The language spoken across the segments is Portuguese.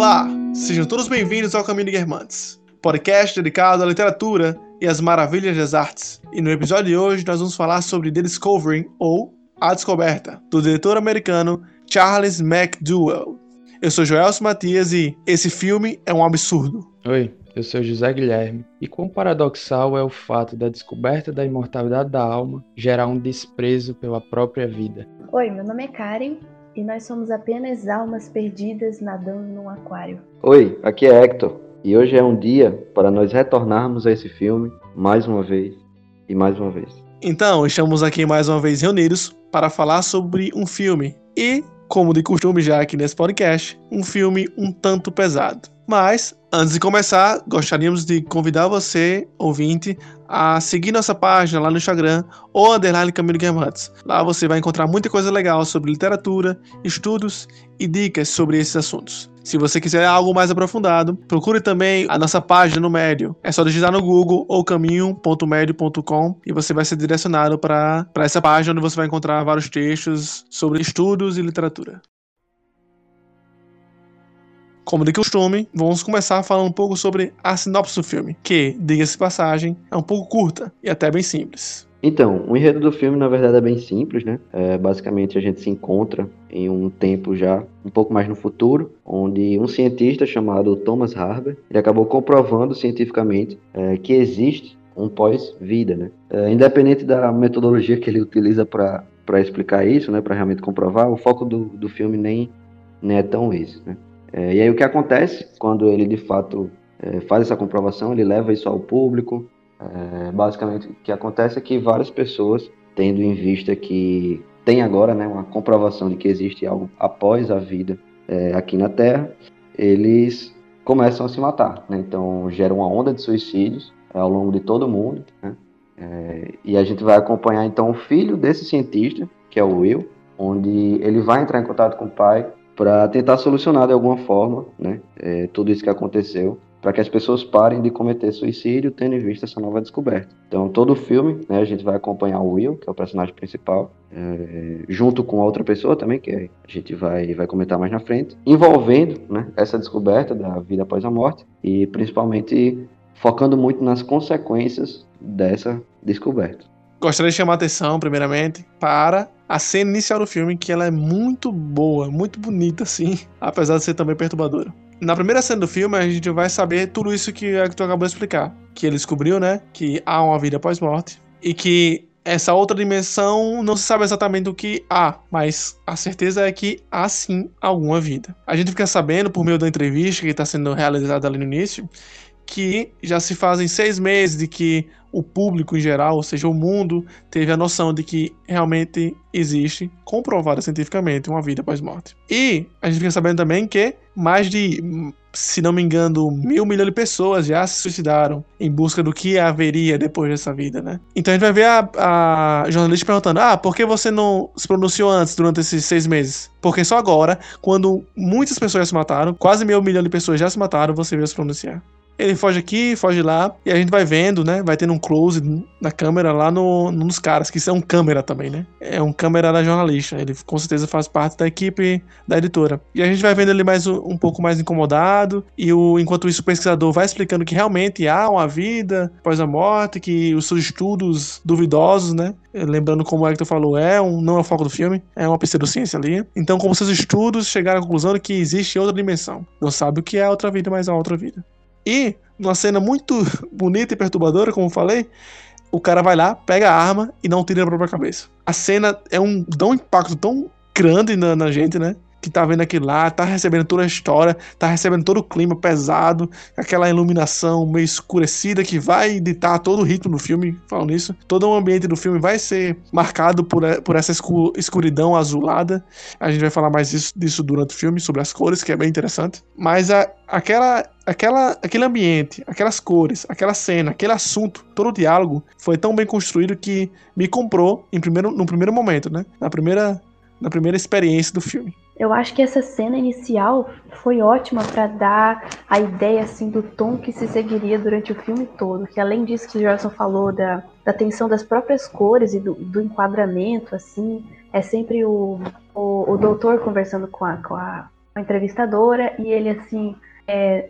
Olá, sejam todos bem-vindos ao Caminho de Guermantes, podcast dedicado à literatura e às maravilhas das artes. E no episódio de hoje nós vamos falar sobre The Discovering, ou A Descoberta, do diretor americano Charles McDowell. Eu sou Joelson Matias e esse filme é um absurdo. Oi, eu sou José Guilherme, e quão paradoxal é o fato da descoberta da imortalidade da alma gerar um desprezo pela própria vida. Oi, meu nome é Karen e nós somos apenas almas perdidas nadando num aquário. Oi, aqui é Hector e hoje é um dia para nós retornarmos a esse filme mais uma vez e mais uma vez. Então, estamos aqui mais uma vez reunidos para falar sobre um filme e, como de costume já aqui nesse podcast, um filme um tanto pesado. Mas, antes de começar, gostaríamos de convidar você, ouvinte, a seguir nossa página lá no Instagram ou underline Caminho Guermantes. Lá você vai encontrar muita coisa legal sobre literatura, estudos e dicas sobre esses assuntos. Se você quiser algo mais aprofundado, procure também a nossa página no Médio. É só digitar no Google ou caminho.médio.com e você vai ser direcionado para essa página onde você vai encontrar vários textos sobre estudos e literatura. Como de costume, vamos começar falando um pouco sobre a sinopse do filme, que, diga-se passagem, é um pouco curta e até bem simples. Então, o enredo do filme, na verdade, é bem simples, né? É, basicamente, a gente se encontra em um tempo já um pouco mais no futuro, onde um cientista chamado Thomas Harber, ele acabou comprovando cientificamente é, que existe um pós-vida, né? É, independente da metodologia que ele utiliza para explicar isso, né? Para realmente comprovar, o foco do, do filme nem, nem é tão esse, né? É, e aí o que acontece quando ele de fato é, faz essa comprovação, ele leva isso ao público. É, basicamente o que acontece é que várias pessoas, tendo em vista que tem agora né, uma comprovação de que existe algo após a vida é, aqui na Terra, eles começam a se matar. Né? Então gera uma onda de suicídios é, ao longo de todo o mundo. Né? É, e a gente vai acompanhar então o filho desse cientista, que é o Will, onde ele vai entrar em contato com o pai para tentar solucionar de alguma forma né, é, tudo isso que aconteceu, para que as pessoas parem de cometer suicídio, tendo em vista essa nova descoberta. Então, todo o filme, né, a gente vai acompanhar o Will, que é o personagem principal, é, junto com outra pessoa também, que a gente vai, vai comentar mais na frente, envolvendo né, essa descoberta da vida após a morte e principalmente focando muito nas consequências dessa descoberta. Gostaria de chamar a atenção, primeiramente, para a cena inicial do filme, que ela é muito boa, muito bonita, assim, apesar de ser também perturbadora. Na primeira cena do filme, a gente vai saber tudo isso que tu acabou de explicar. Que ele descobriu, né, que há uma vida após morte, e que essa outra dimensão não se sabe exatamente o que há, mas a certeza é que há sim alguma vida. A gente fica sabendo, por meio da entrevista que está sendo realizada ali no início, que já se fazem seis meses de que o público em geral, ou seja, o mundo, teve a noção de que realmente existe, comprovada cientificamente, uma vida após-morte. E a gente fica sabendo também que mais de, se não me engano, mil milhões de pessoas já se suicidaram em busca do que haveria depois dessa vida, né? Então a gente vai ver a, a jornalista perguntando: ah, por que você não se pronunciou antes, durante esses seis meses? Porque só agora, quando muitas pessoas já se mataram, quase meio milhão de pessoas já se mataram, você veio se pronunciar. Ele foge aqui, foge lá, e a gente vai vendo, né? Vai tendo um close na câmera lá no, nos caras, que são câmera também, né? É um câmera da jornalista. Ele com certeza faz parte da equipe da editora. E a gente vai vendo ele mais um, pouco mais incomodado, e o, enquanto isso o pesquisador vai explicando que realmente há uma vida após a morte, que os seus estudos duvidosos, né? Lembrando como o Hector falou, é um, não é o foco do filme, é uma pseudociência ali. Então, como seus estudos chegaram à conclusão de que existe outra dimensão. Não sabe o que é outra vida, mas a outra vida. E, numa cena muito bonita e perturbadora, como falei, o cara vai lá, pega a arma e não tira a própria cabeça. A cena é um, dá um impacto tão grande na, na gente, né? Que tá vendo aquilo lá, tá recebendo toda a história, tá recebendo todo o clima pesado, aquela iluminação meio escurecida que vai ditar todo o ritmo do filme, falando nisso. Todo o ambiente do filme vai ser marcado por, por essa escuridão azulada. A gente vai falar mais disso, disso durante o filme, sobre as cores, que é bem interessante. Mas a, aquela aquela, aquele ambiente, aquelas cores, aquela cena, aquele assunto, todo o diálogo foi tão bem construído que me comprou em primeiro, no primeiro momento, né? Na primeira, na primeira experiência do filme. Eu acho que essa cena inicial foi ótima para dar a ideia assim do tom que se seguiria durante o filme todo. Que além disso que o Jorson falou da, da tensão das próprias cores e do, do enquadramento, assim, é sempre o, o, o doutor conversando com a, com a entrevistadora e ele assim é,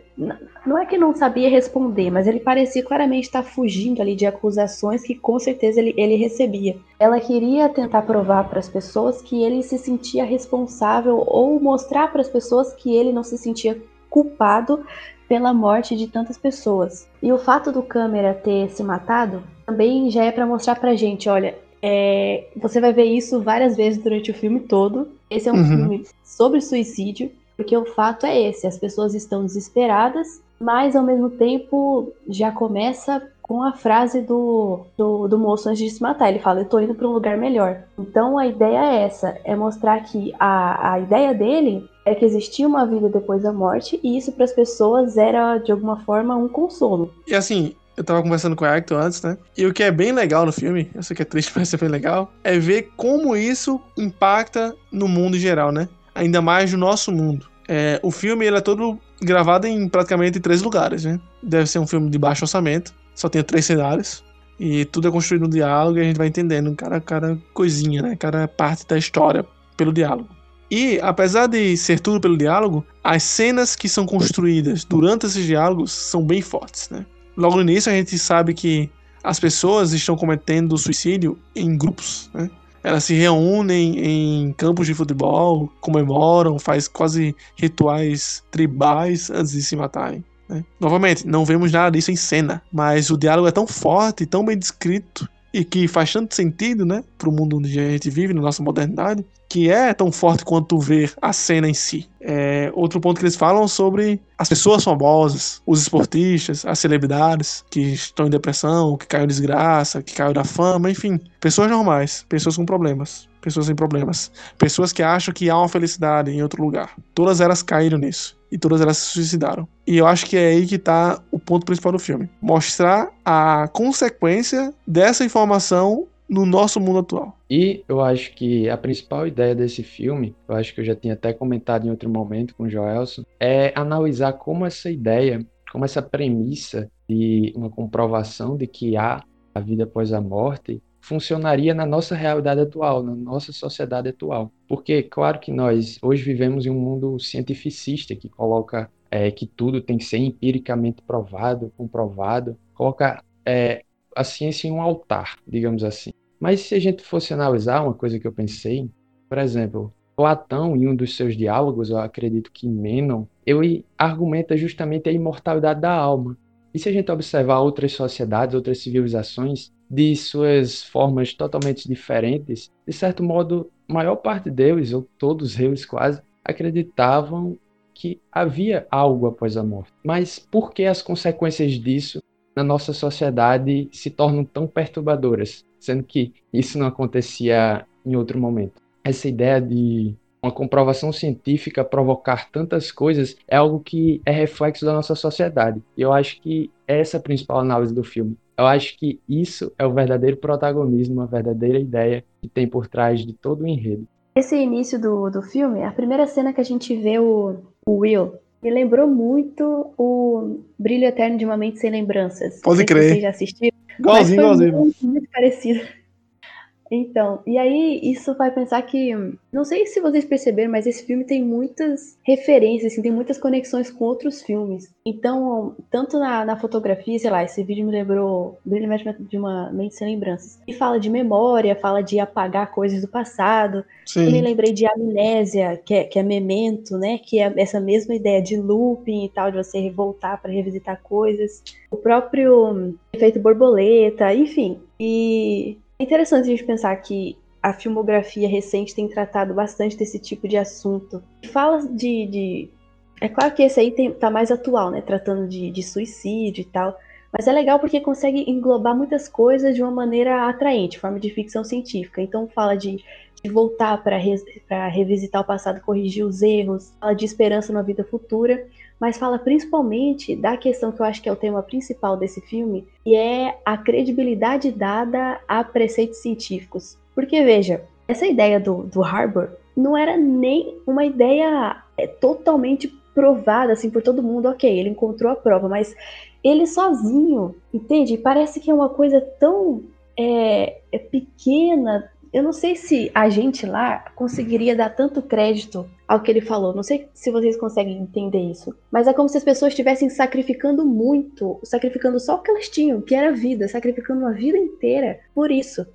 não é que não sabia responder, mas ele parecia claramente estar fugindo ali de acusações que com certeza ele, ele recebia. Ela queria tentar provar para as pessoas que ele se sentia responsável ou mostrar para as pessoas que ele não se sentia culpado pela morte de tantas pessoas. E o fato do câmera ter se matado também já é para mostrar pra gente, olha, é, você vai ver isso várias vezes durante o filme todo. Esse é um uhum. filme sobre suicídio porque o fato é esse: as pessoas estão desesperadas, mas ao mesmo tempo já começa com a frase do, do, do, moço antes de se matar. Ele fala: Eu tô indo para um lugar melhor. Então a ideia é essa: é mostrar que a, a ideia dele é que existia uma vida depois da morte e isso para as pessoas era de alguma forma um consolo. E assim, eu tava conversando com o Hector antes, né? E o que é bem legal no filme, eu sei que é triste, mas é bem legal, é ver como isso impacta no mundo em geral, né? Ainda mais no nosso mundo. É, o filme ele é todo gravado em praticamente três lugares, né? Deve ser um filme de baixo orçamento, só tem três cenários. E tudo é construído no diálogo e a gente vai entendendo cada, cada coisinha, né? Cada parte da história pelo diálogo. E, apesar de ser tudo pelo diálogo, as cenas que são construídas durante esses diálogos são bem fortes, né? Logo no início a gente sabe que as pessoas estão cometendo suicídio em grupos, né? Elas se reúnem em campos de futebol, comemoram, faz quase rituais tribais antes de se matarem. Né? Novamente, não vemos nada disso em cena, mas o diálogo é tão forte, tão bem descrito e que faz tanto sentido, né, para o mundo onde a gente vive, na nossa modernidade, que é tão forte quanto ver a cena em si. É, outro ponto que eles falam sobre as pessoas famosas, os esportistas, as celebridades que estão em depressão, que caiu em desgraça, que caiu da fama, enfim, pessoas normais, pessoas com problemas, pessoas sem problemas, pessoas que acham que há uma felicidade em outro lugar. Todas elas caíram nisso e todas elas se suicidaram. E eu acho que é aí que está o ponto principal do filme, mostrar a consequência dessa informação no nosso mundo atual. E eu acho que a principal ideia desse filme, eu acho que eu já tinha até comentado em outro momento com o Joelson, é analisar como essa ideia, como essa premissa de uma comprovação de que há a vida após a morte funcionaria na nossa realidade atual, na nossa sociedade atual. Porque, claro que nós hoje vivemos em um mundo cientificista que coloca é, que tudo tem que ser empiricamente provado, comprovado, coloca é, a ciência em um altar, digamos assim. Mas se a gente fosse analisar uma coisa que eu pensei, por exemplo, Platão, em um dos seus diálogos, eu acredito que Menon, ele argumenta justamente a imortalidade da alma. E se a gente observar outras sociedades, outras civilizações, de suas formas totalmente diferentes, de certo modo, a maior parte deles, ou todos eles quase, acreditavam que havia algo após a morte. Mas por que as consequências disso na nossa sociedade se tornam tão perturbadoras? sendo que isso não acontecia em outro momento. Essa ideia de uma comprovação científica provocar tantas coisas é algo que é reflexo da nossa sociedade. E eu acho que essa é a principal análise do filme. Eu acho que isso é o verdadeiro protagonismo, a verdadeira ideia que tem por trás de todo o enredo. Esse início do, do filme, a primeira cena que a gente vê o, o Will, me lembrou muito o Brilho Eterno de uma Mente Sem Lembranças. Pode crer. Você já assistiu? Igualzinho, igualzinho. Muito, muito parecido. Então, e aí isso vai pensar que. Não sei se vocês perceberam, mas esse filme tem muitas referências, assim, tem muitas conexões com outros filmes. Então, tanto na, na fotografia, sei lá, esse vídeo me lembrou brilhantemente de uma mente sem lembranças. E fala de memória, fala de apagar coisas do passado. Sim. Eu me lembrei de amnésia, que é, que é memento, né? Que é essa mesma ideia de looping e tal, de você voltar para revisitar coisas. O próprio efeito borboleta, enfim. E é interessante a gente pensar que a filmografia recente tem tratado bastante desse tipo de assunto. Fala de. de... É claro que esse aí tem, tá mais atual, né? Tratando de, de suicídio e tal. Mas é legal porque consegue englobar muitas coisas de uma maneira atraente, forma de ficção científica. Então fala de, de voltar para re, revisitar o passado, corrigir os erros, fala de esperança na vida futura mas fala principalmente da questão que eu acho que é o tema principal desse filme, e é a credibilidade dada a preceitos científicos. Porque, veja, essa ideia do, do Harbour não era nem uma ideia é, totalmente provada assim por todo mundo. Ok, ele encontrou a prova, mas ele sozinho, entende? Parece que é uma coisa tão é, é pequena, eu não sei se a gente lá conseguiria dar tanto crédito ao que ele falou. Não sei se vocês conseguem entender isso. Mas é como se as pessoas estivessem sacrificando muito, sacrificando só o que elas tinham, que era vida, sacrificando uma vida inteira por isso.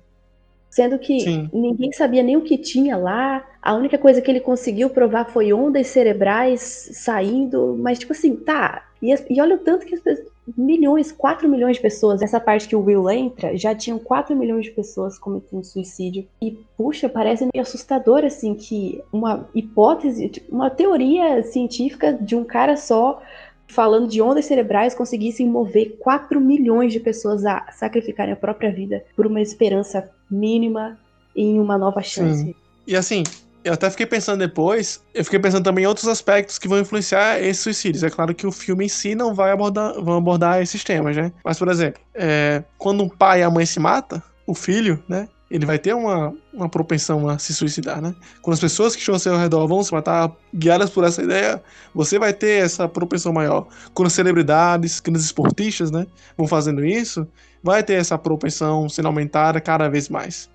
Sendo que Sim. ninguém sabia nem o que tinha lá. A única coisa que ele conseguiu provar foi ondas cerebrais saindo. Mas, tipo assim, tá. E, e olha o tanto que as pessoas milhões, 4 milhões de pessoas, essa parte que o Will entra, já tinham 4 milhões de pessoas cometendo suicídio. E, puxa, parece meio assustador, assim, que uma hipótese, uma teoria científica de um cara só falando de ondas cerebrais conseguissem mover 4 milhões de pessoas a sacrificarem a própria vida por uma esperança mínima em uma nova chance. Sim. E assim, eu até fiquei pensando depois, eu fiquei pensando também em outros aspectos que vão influenciar esses suicídios. É claro que o filme em si não vai abordar, vão abordar esses temas, né? Mas, por exemplo, é, quando um pai e a mãe se matam, o filho, né? Ele vai ter uma, uma propensão a se suicidar, né? Quando as pessoas que estão ao seu redor vão se matar, guiadas por essa ideia, você vai ter essa propensão maior. Quando celebridades, quando esportistas, né, vão fazendo isso, vai ter essa propensão sendo aumentada cada vez mais.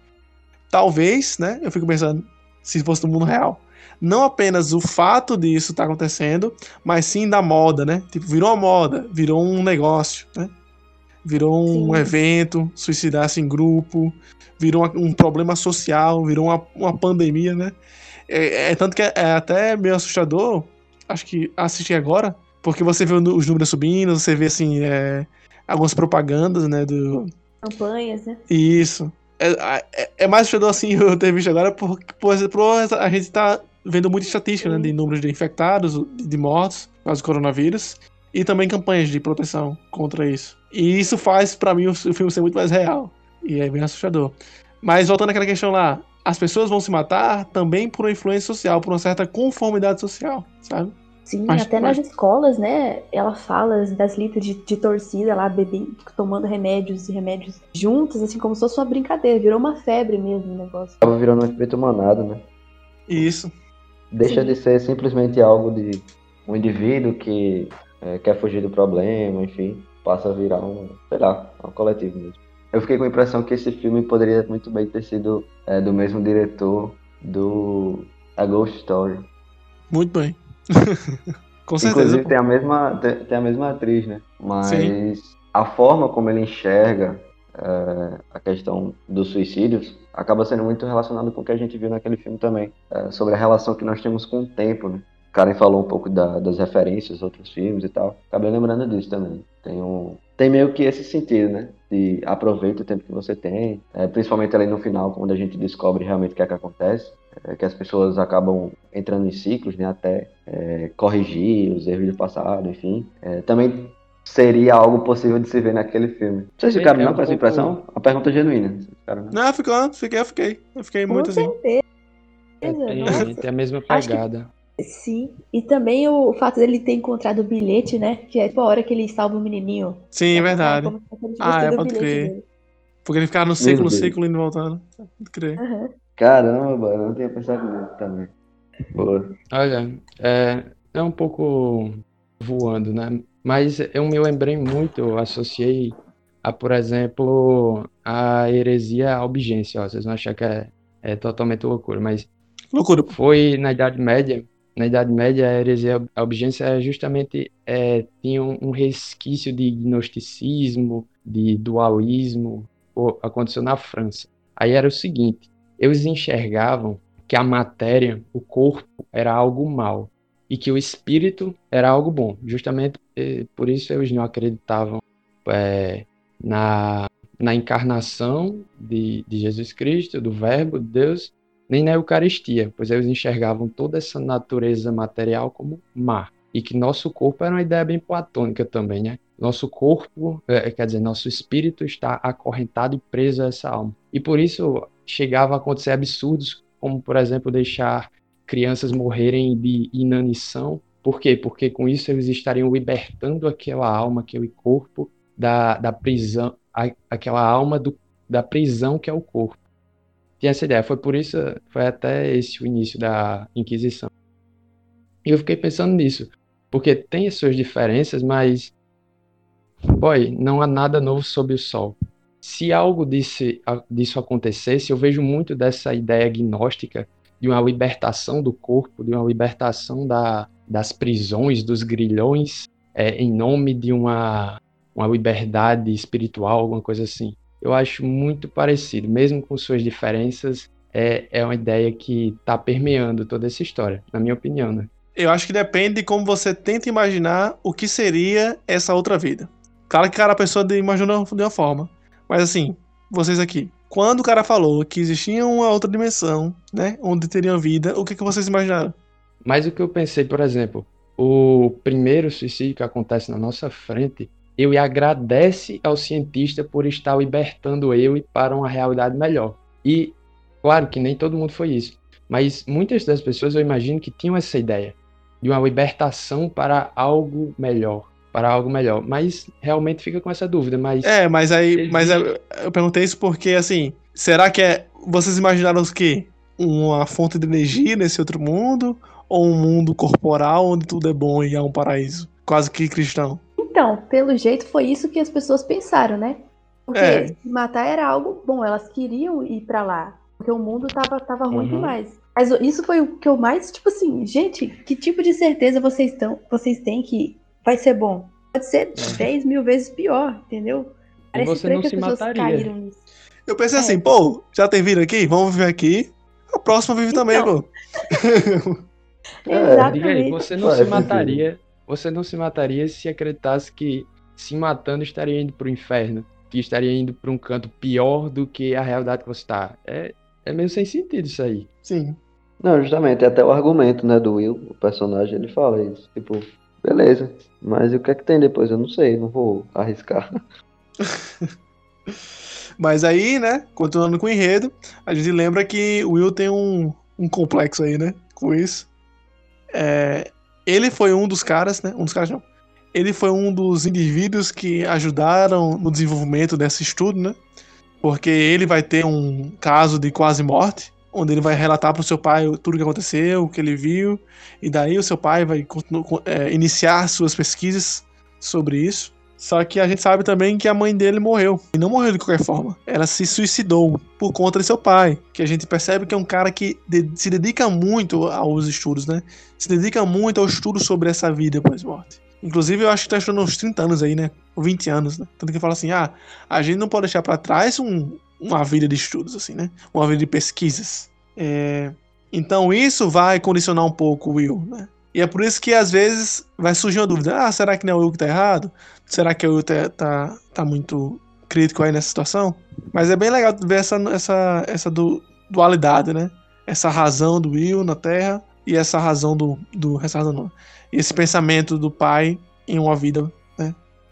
Talvez, né? Eu fico pensando, se fosse no mundo real. Não apenas o fato disso estar tá acontecendo, mas sim da moda, né? Tipo, virou uma moda, virou um negócio, né? Virou um sim. evento, suicidar-se em grupo, virou um problema social, virou uma, uma pandemia, né? É, é, tanto que é, é até meio assustador, acho que assistir agora, porque você vê os números subindo, você vê assim, é, algumas propagandas, né? Do... Campanhas, né? Isso. É, é, é, mais assustador assim eu ter visto agora, porque, por exemplo, a gente tá vendo muita estatística né, de números de infectados, de mortos por causa do coronavírus, e também campanhas de proteção contra isso. E isso faz, para mim, o, o filme ser muito mais real. E é bem assustador. Mas voltando àquela questão lá, as pessoas vão se matar também por uma influência social, por uma certa conformidade social, sabe? Sim, Acho até nas escolas, né? Ela fala das listas de, de torcida lá, bebendo, tomando remédios e remédios juntos, assim, como se fosse uma brincadeira. Virou uma febre mesmo o negócio. Tava virando um efeito manado, né? Isso. Deixa Sim. de ser simplesmente algo de um indivíduo que é, quer fugir do problema, enfim, passa a virar um, sei lá, um coletivo mesmo. Eu fiquei com a impressão que esse filme poderia muito bem ter sido é, do mesmo diretor do A Ghost Story. Muito bem. Com certeza. Inclusive tem a mesma, tem a mesma atriz, né? Mas Sim. a forma como ele enxerga é, a questão dos suicídios acaba sendo muito relacionado com o que a gente viu naquele filme também, é, sobre a relação que nós temos com o tempo, né? Karen falou um pouco da, das referências, outros filmes e tal. Acabei lembrando disso também. Tem, um, tem meio que esse sentido, né? De aproveita o tempo que você tem, é, principalmente ali no final, quando a gente descobre realmente o que é que acontece é, que as pessoas acabam entrando em ciclos, né, até é, corrigir os erros do passado, enfim. É, também seria algo possível de se ver naquele filme. Vocês ficaram não com essa impressão? A pergunta é genuína. Ficaram, não, não ficou, fiquei, eu fiquei. Eu fiquei muito assim. Certeza. É, tem a mesma pegada. Sim, e também o fato dele ter encontrado o bilhete, né? Que é tipo a hora que ele salva o menininho. Sim, é verdade. Ah, é, pode crer. Dele. Porque ele ficava no ciclo, no ciclo indo voltando. Pode crer. Uhum. Caramba, mano, eu não tinha pensado nisso também. Boa. Olha, é, é um pouco voando, né? Mas eu me lembrei muito, eu associei a, por exemplo, a heresia albigência. Ó, vocês vão achar que é, é totalmente loucura, mas loucura. foi na Idade Média. Na Idade Média, a heresia albigência justamente é, tinha um resquício de gnosticismo, de dualismo, aconteceu na França. Aí era o seguinte: eles enxergavam que a matéria, o corpo, era algo mal e que o espírito era algo bom. Justamente eh, por isso eles não acreditavam é, na, na encarnação de, de Jesus Cristo, do Verbo de Deus, nem na Eucaristia, pois eles enxergavam toda essa natureza material como má. E que nosso corpo era uma ideia bem platônica também, né? Nosso corpo, é, quer dizer, nosso espírito está acorrentado e preso a essa alma. E por isso chegava a acontecer absurdos, como, por exemplo, deixar crianças morrerem de inanição. Por quê? Porque com isso eles estariam libertando aquela alma, aquele corpo da, da prisão, a, aquela alma do, da prisão que é o corpo. Tinha essa ideia. Foi por isso, foi até esse o início da Inquisição. E eu fiquei pensando nisso, porque tem as suas diferenças, mas, boy, não há nada novo sob o sol. se algo disso acontecesse, eu vejo muito dessa ideia gnóstica de uma libertação do corpo, de uma libertação da, das prisões, dos grilhões, é, em nome de uma, uma liberdade espiritual, alguma coisa assim. Eu acho muito parecido, mesmo com suas diferenças, é, é uma ideia que está permeando toda essa história, na minha opinião, né? Eu acho que depende de como você tenta imaginar o que seria essa outra vida. Claro que cada pessoa imagina de uma forma. Mas assim, vocês aqui, quando o cara falou que existia uma outra dimensão, né, onde teria vida, o que, que vocês imaginaram? Mas o que eu pensei, por exemplo, o primeiro suicídio que acontece na nossa frente, eu agradece ao cientista por estar libertando eu para uma realidade melhor. E claro que nem todo mundo foi isso, mas muitas das pessoas eu imagino que tinham essa ideia de uma libertação para algo melhor, para algo melhor. Mas realmente fica com essa dúvida, mas É, mas aí, mas eu, eu perguntei isso porque assim, será que é vocês imaginaram o quê? Uma fonte de energia nesse outro mundo ou um mundo corporal onde tudo é bom e é um paraíso, quase que cristão? Então, pelo jeito foi isso que as pessoas pensaram, né? Porque É. matar era algo bom, elas queriam ir pra lá, porque o mundo tava, tava ruim Uhum. demais. Mas isso foi o que eu mais, tipo assim, gente, que tipo de certeza vocês, tão, vocês têm que vai ser bom? Pode ser 10 mil vezes pior, entendeu? E você não que se as pessoas mataria. caíram nisso. Eu pensei É. assim, pô, já tem vida aqui? Vamos viver aqui. A próxima vive também, Então. pô. É, Diga aí, Exatamente. você não Faz se sentido. mataria, você não se mataria se acreditasse que se matando estaria indo pro inferno, que estaria indo para um canto pior do que a realidade que você está. É, é meio sem sentido isso aí. Sim. Não, justamente, até o argumento, né, do Will, o personagem, ele fala isso. Tipo, beleza, mas o que é que tem depois? Eu não sei, não vou arriscar. Mas aí, né, continuando com o enredo, a gente lembra que o Will tem um, um complexo aí, né, com isso. É, ele foi um dos caras, né, um dos caras não. Ele foi um dos indivíduos que ajudaram no desenvolvimento desse estudo, né, porque ele vai ter um caso de quase morte, onde ele vai relatar para o seu pai tudo o que aconteceu, o que ele viu, e daí o seu pai vai é, iniciar suas pesquisas sobre isso. Só que a gente sabe também que a mãe dele morreu. E não morreu de qualquer forma. Ela se suicidou por conta de seu pai. Que a gente percebe que é um cara que de- se dedica muito aos estudos, né? Se dedica muito ao estudo sobre essa vida pós-morte. Inclusive, eu acho que tá estudando uns 30 anos aí, né? Ou 20 anos, né? Tanto que fala assim: ah, a gente não pode deixar pra trás um- uma vida de estudos, assim, né? Uma vida de pesquisas. É, Então, isso vai condicionar um pouco o Will, né? E é por isso que às vezes vai surgir uma dúvida: ah, será que não é o Will que tá errado? Será que o Will tá, tá, tá muito crítico aí nessa situação? Mas é bem legal ver essa, essa, essa du- dualidade, né? Essa razão do Will na Terra e essa razão do. do essa razão não. Esse pensamento do pai em uma vida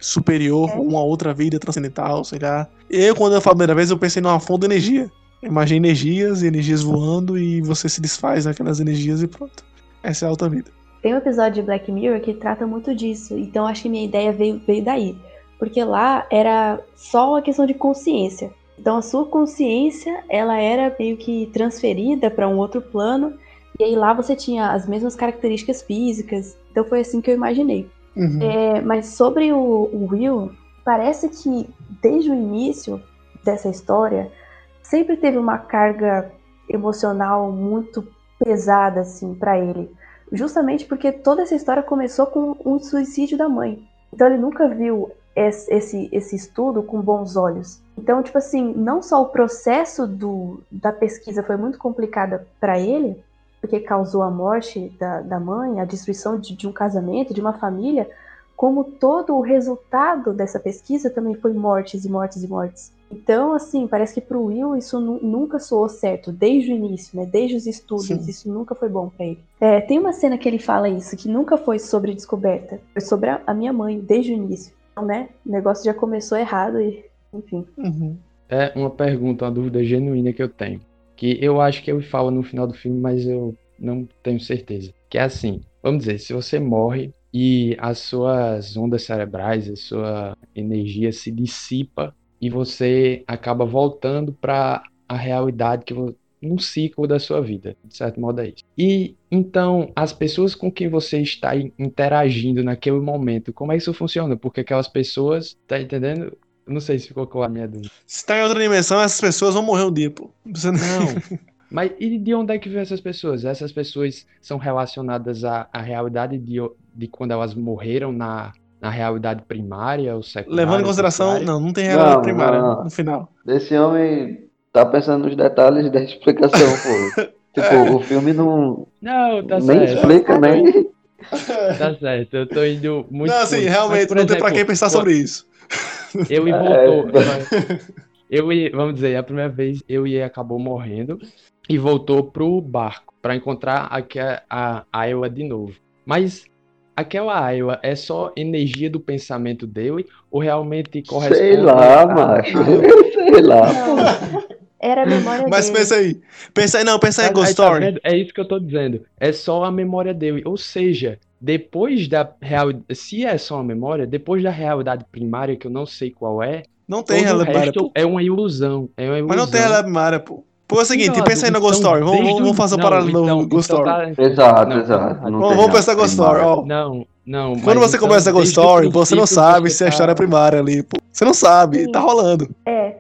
superior, É. uma outra vida transcendental, sei lá. Eu, quando eu falo a primeira vez, eu pensei numa fonte de energia. Imagina energias e energias voando e você se desfaz naquelas energias e pronto. Essa é a outra vida. Tem um episódio de Black Mirror que trata muito disso, então acho que minha ideia veio, veio daí. Porque lá era só uma questão de consciência. Então a sua consciência, ela era meio que transferida para um outro plano, e aí lá você tinha as mesmas características físicas. Então foi assim que eu imaginei. Uhum. É, mas sobre o, o Will, parece que desde o início dessa história sempre teve uma carga emocional muito pesada assim para ele, justamente porque toda essa história começou com um suicídio da mãe. Então ele nunca viu esse, esse, esse estudo com bons olhos. Então, tipo assim, não só o processo do, da pesquisa foi muito complicada para ele, porque causou a morte da, da mãe, a destruição de, de um casamento, de uma família, como todo o resultado dessa pesquisa também foi mortes e mortes e mortes. Então, assim, parece que pro Will isso nu- nunca soou certo, desde o início, né? Desde os estudos, Sim. isso nunca foi bom pra ele. É, tem uma cena que ele fala isso, que nunca foi sobre descoberta, foi sobre a, a minha mãe, desde o início. Então, né? O negócio já começou errado e, enfim. Uhum. É uma pergunta, uma dúvida genuína que eu tenho. Que eu acho que ele fala no final do filme, mas eu não tenho certeza. Que é assim, vamos dizer, se você morre e as suas ondas cerebrais, a sua energia se dissipa e você acaba voltando para a realidade que um ciclo da sua vida, de certo modo é isso. E então, as pessoas com quem você está in- interagindo naquele momento, como é que isso funciona? Porque aquelas pessoas, tá entendendo? Não sei se ficou com a minha dúvida. Se tá em outra dimensão, essas pessoas vão morrer um dia, pô. Não precisa nem- Não. Mas e de onde é que veio essas pessoas? Essas pessoas são relacionadas à, à realidade de, de quando elas morreram na, na realidade primária ou secundária? Levando em consideração, terciária? não, não tem realidade Não, primária não, não. no final. Esse homem tá pensando nos detalhes da explicação, pô. Tipo, o filme não Não, tá nem certo. explica, nem. Tá certo. Eu tô indo muito. não, assim, fundo. Mas, realmente, por não tem pra exemplo, quem pensar pô, sobre isso. Eu e É. voltou. Eu e, vamos dizer, a primeira vez eu e acabou morrendo e voltou pro barco pra encontrar aque- a Iowa de novo. Mas aquela Iowa é só energia do pensamento dele ou realmente corresponde Sei lá, a- macho. a- Sei lá. Não, era a memória Mas dele. pensa aí. Pensa aí, não, pensa aí, Ghost tá Story. vendo? É isso que eu tô dizendo. É só a memória dele. Ou seja, depois da real, se é só uma memória, depois da realidade primária que eu não sei qual é, Não tem realidade primária, pô. é uma ilusão. É uma ilusão. Mas não tem realidade primária, pô. Pô, é o seguinte, Não, pensa aí no Ghost então, Story. Vamos, vamos o- fazer um paralelo então- no Ghost então Story. tá- Exato, não, exato. tá Não. Vamos, tem vamos pensar Ghost Story, ó. Não, não. Quando você então, começa Ghost desde o Story, você não sabe se a tá- história é primária ali, pô. Você não sabe, Sim. tá rolando. É.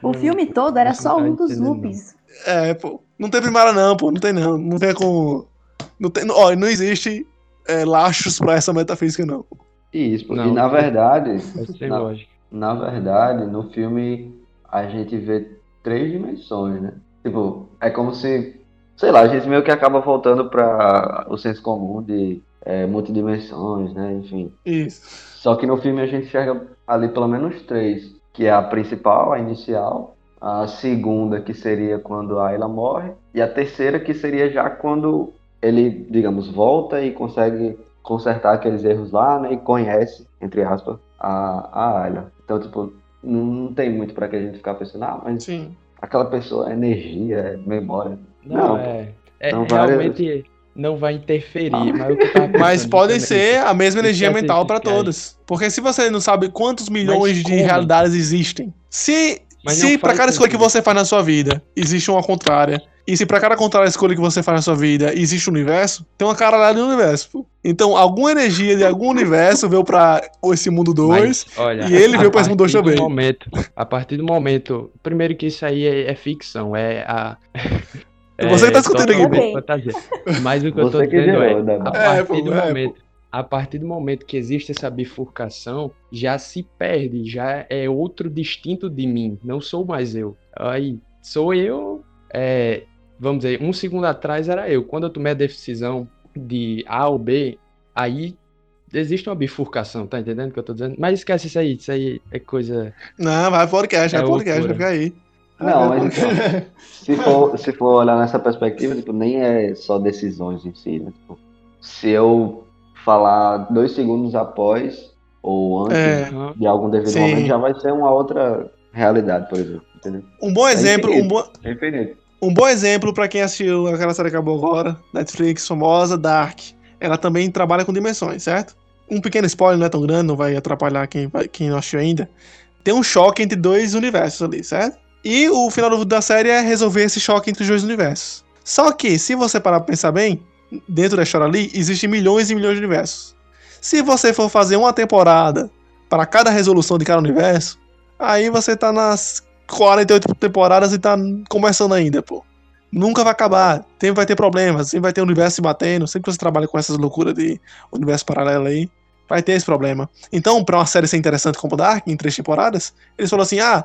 O filme todo era só tá um dos loops. É, pô. Não tem primária não, pô. Não tem não. Não vem com... Não tem... Ó, não existe é, lachos pra essa metafísica, não. Isso, porque Não, na não. verdade, É sem Não. lógica. na verdade, no filme a gente vê três dimensões, né? Tipo, é como se, sei lá, a gente meio que acaba voltando para o senso comum de é, multidimensões, né? Enfim. Isso. Só que no filme a gente enxerga ali pelo menos três, que é a principal, a inicial, a segunda que seria quando a Ayla morre, e a terceira que seria já quando ele, digamos, volta e consegue consertar aqueles erros lá, né? E conhece, entre aspas, a, a Ayla. Então, tipo, não, não tem muito pra que a gente ficar pensando, ah, mas Sim. aquela pessoa é energia, é memória. Não, Não, é. é várias- realmente não vai interferir. Mas, o que eu tava Mas pensando podem ser a mesma energia Esquece mental caras. todas. Porque se você não sabe quantos milhões de realidades existem, se, Mas se pra faz cada escolha que você faz na sua vida existe uma contrária, e se pra cada contrária escolha que você faz na sua vida existe um universo, tem uma caralhada de universo. pô. Então, alguma energia de algum universo veio pra esse mundo 2. Mas, olha, e ele veio pra esse mundo dois partir do também. Momento, a partir do momento. Primeiro que isso aí é, é ficção, é a. Você que tá discutindo aqui, totalmente pô. fantasia. Mas o que eu tô Você que dizendo é, né, a mano? É, partir pô, do é, momento. A partir do momento que existe essa bifurcação, já se perde, já é outro distinto de mim, não sou mais eu. Aí, sou eu, é, vamos dizer, um segundo atrás era eu. Quando eu tomei a decisão de A ou B, aí existe uma bifurcação, tá entendendo o que eu tô dizendo? Mas esquece isso aí, isso aí é coisa. Não, vai podcast, É vai podcast, vai ficar aí. Não, mas então, se for, se for olhar nessa perspectiva, tipo, nem é só decisões em si, né? Tipo, se eu falar dois segundos após ou antes É. de algum devido Sim. momento, já vai ser uma outra realidade, por exemplo. Entendeu? Um bom exemplo, um infinito. bom, É infinito. Um bom exemplo pra quem assistiu aquela série que acabou agora, Netflix, famosa, Dark. Ela também trabalha com dimensões, certo? Um pequeno spoiler, não é tão grande, não vai atrapalhar quem, quem não assistiu ainda. Tem um choque entre dois universos ali, certo? E o final da série é resolver esse choque entre os dois universos. Só que, se você parar pra pensar bem, dentro da história ali, existem milhões e milhões de universos. Se você for fazer uma temporada para cada resolução de cada universo, aí você tá nas 48 temporadas e tá começando ainda, pô. Nunca vai acabar. Sempre vai ter problemas, sempre vai ter universo se batendo. Sempre que você trabalha com essas loucuras de universo paralelo aí, vai ter esse problema. Então, pra uma série ser interessante como Dark, em três temporadas, eles falaram assim: ah,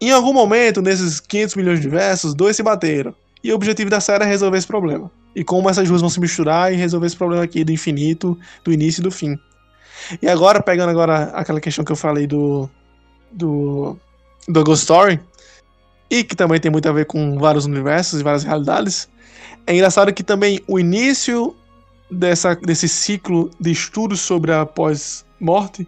em algum momento, nesses 500 milhões de universos, dois se bateram. E o objetivo da série é resolver esse problema. E como essas duas vão se misturar e resolver esse problema aqui do infinito, do início e do fim. E agora, pegando agora aquela questão que eu falei do. do. do Ghost Story, e que também tem muito a ver com vários universos e várias realidades, é engraçado que também o início dessa, desse ciclo de estudos sobre a pós-morte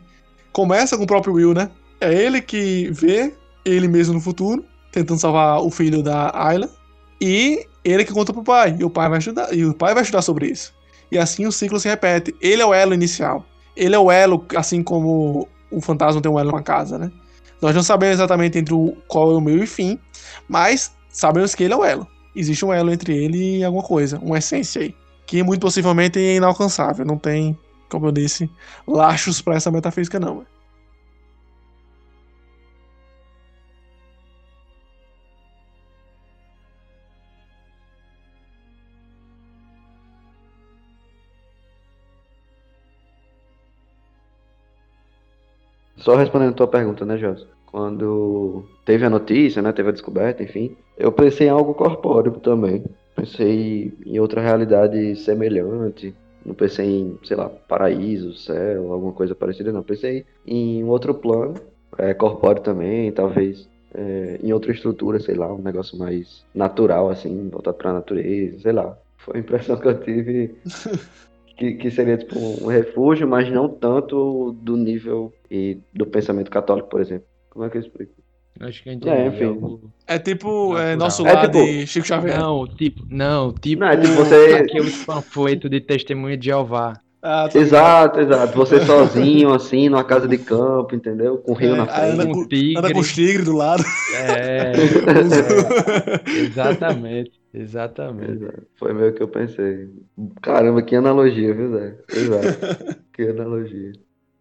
começa com o próprio Will, né? É ele que vê ele mesmo no futuro, tentando salvar o filho da Ayla, e ele que conta pro pai, e o pai vai estudar, e o pai vai estudar sobre isso. E assim o ciclo se repete. Ele é o elo inicial. Ele é o elo, assim como o fantasma tem um elo com a casa, né? Nós não sabemos exatamente entre o qual é o meio e fim, mas sabemos que ele é o elo. Existe um elo entre ele e alguma coisa, uma essência aí, que muito possivelmente é inalcançável. Não tem, como eu disse, lachos para essa metafísica não. Só respondendo a tua pergunta, né, José? Quando teve a notícia, né, teve a descoberta, enfim, eu pensei em algo corpóreo também. Pensei em outra realidade semelhante. Não pensei em, sei lá, paraíso, céu, alguma coisa parecida, não. Pensei em um outro plano, é, corpóreo também, talvez é, em outra estrutura, sei lá, um negócio mais natural, assim, voltado pra natureza, sei lá. Foi a impressão que eu tive que, que seria tipo um refúgio, mas não tanto do nível e do pensamento católico, por exemplo. Como é que eu explico? Acho que eu entendi. É, enfim. algo- É tipo é, nosso É lado tipo- de Chico Xavier. Não, tipo, não, tipo, Não, é tipo você- aqueles panfletos de testemunha de Jeová. Ah, ligado. Exato, exato. Você sozinho, assim, numa casa de campo, entendeu? Com o rio É, na aí anda frente. com- Um tigre. Anda com os tigres do lado. É, é, exatamente, exatamente. Exato. Foi meio que eu pensei. Caramba, que analogia, viu, Zé? Exato. que analogia.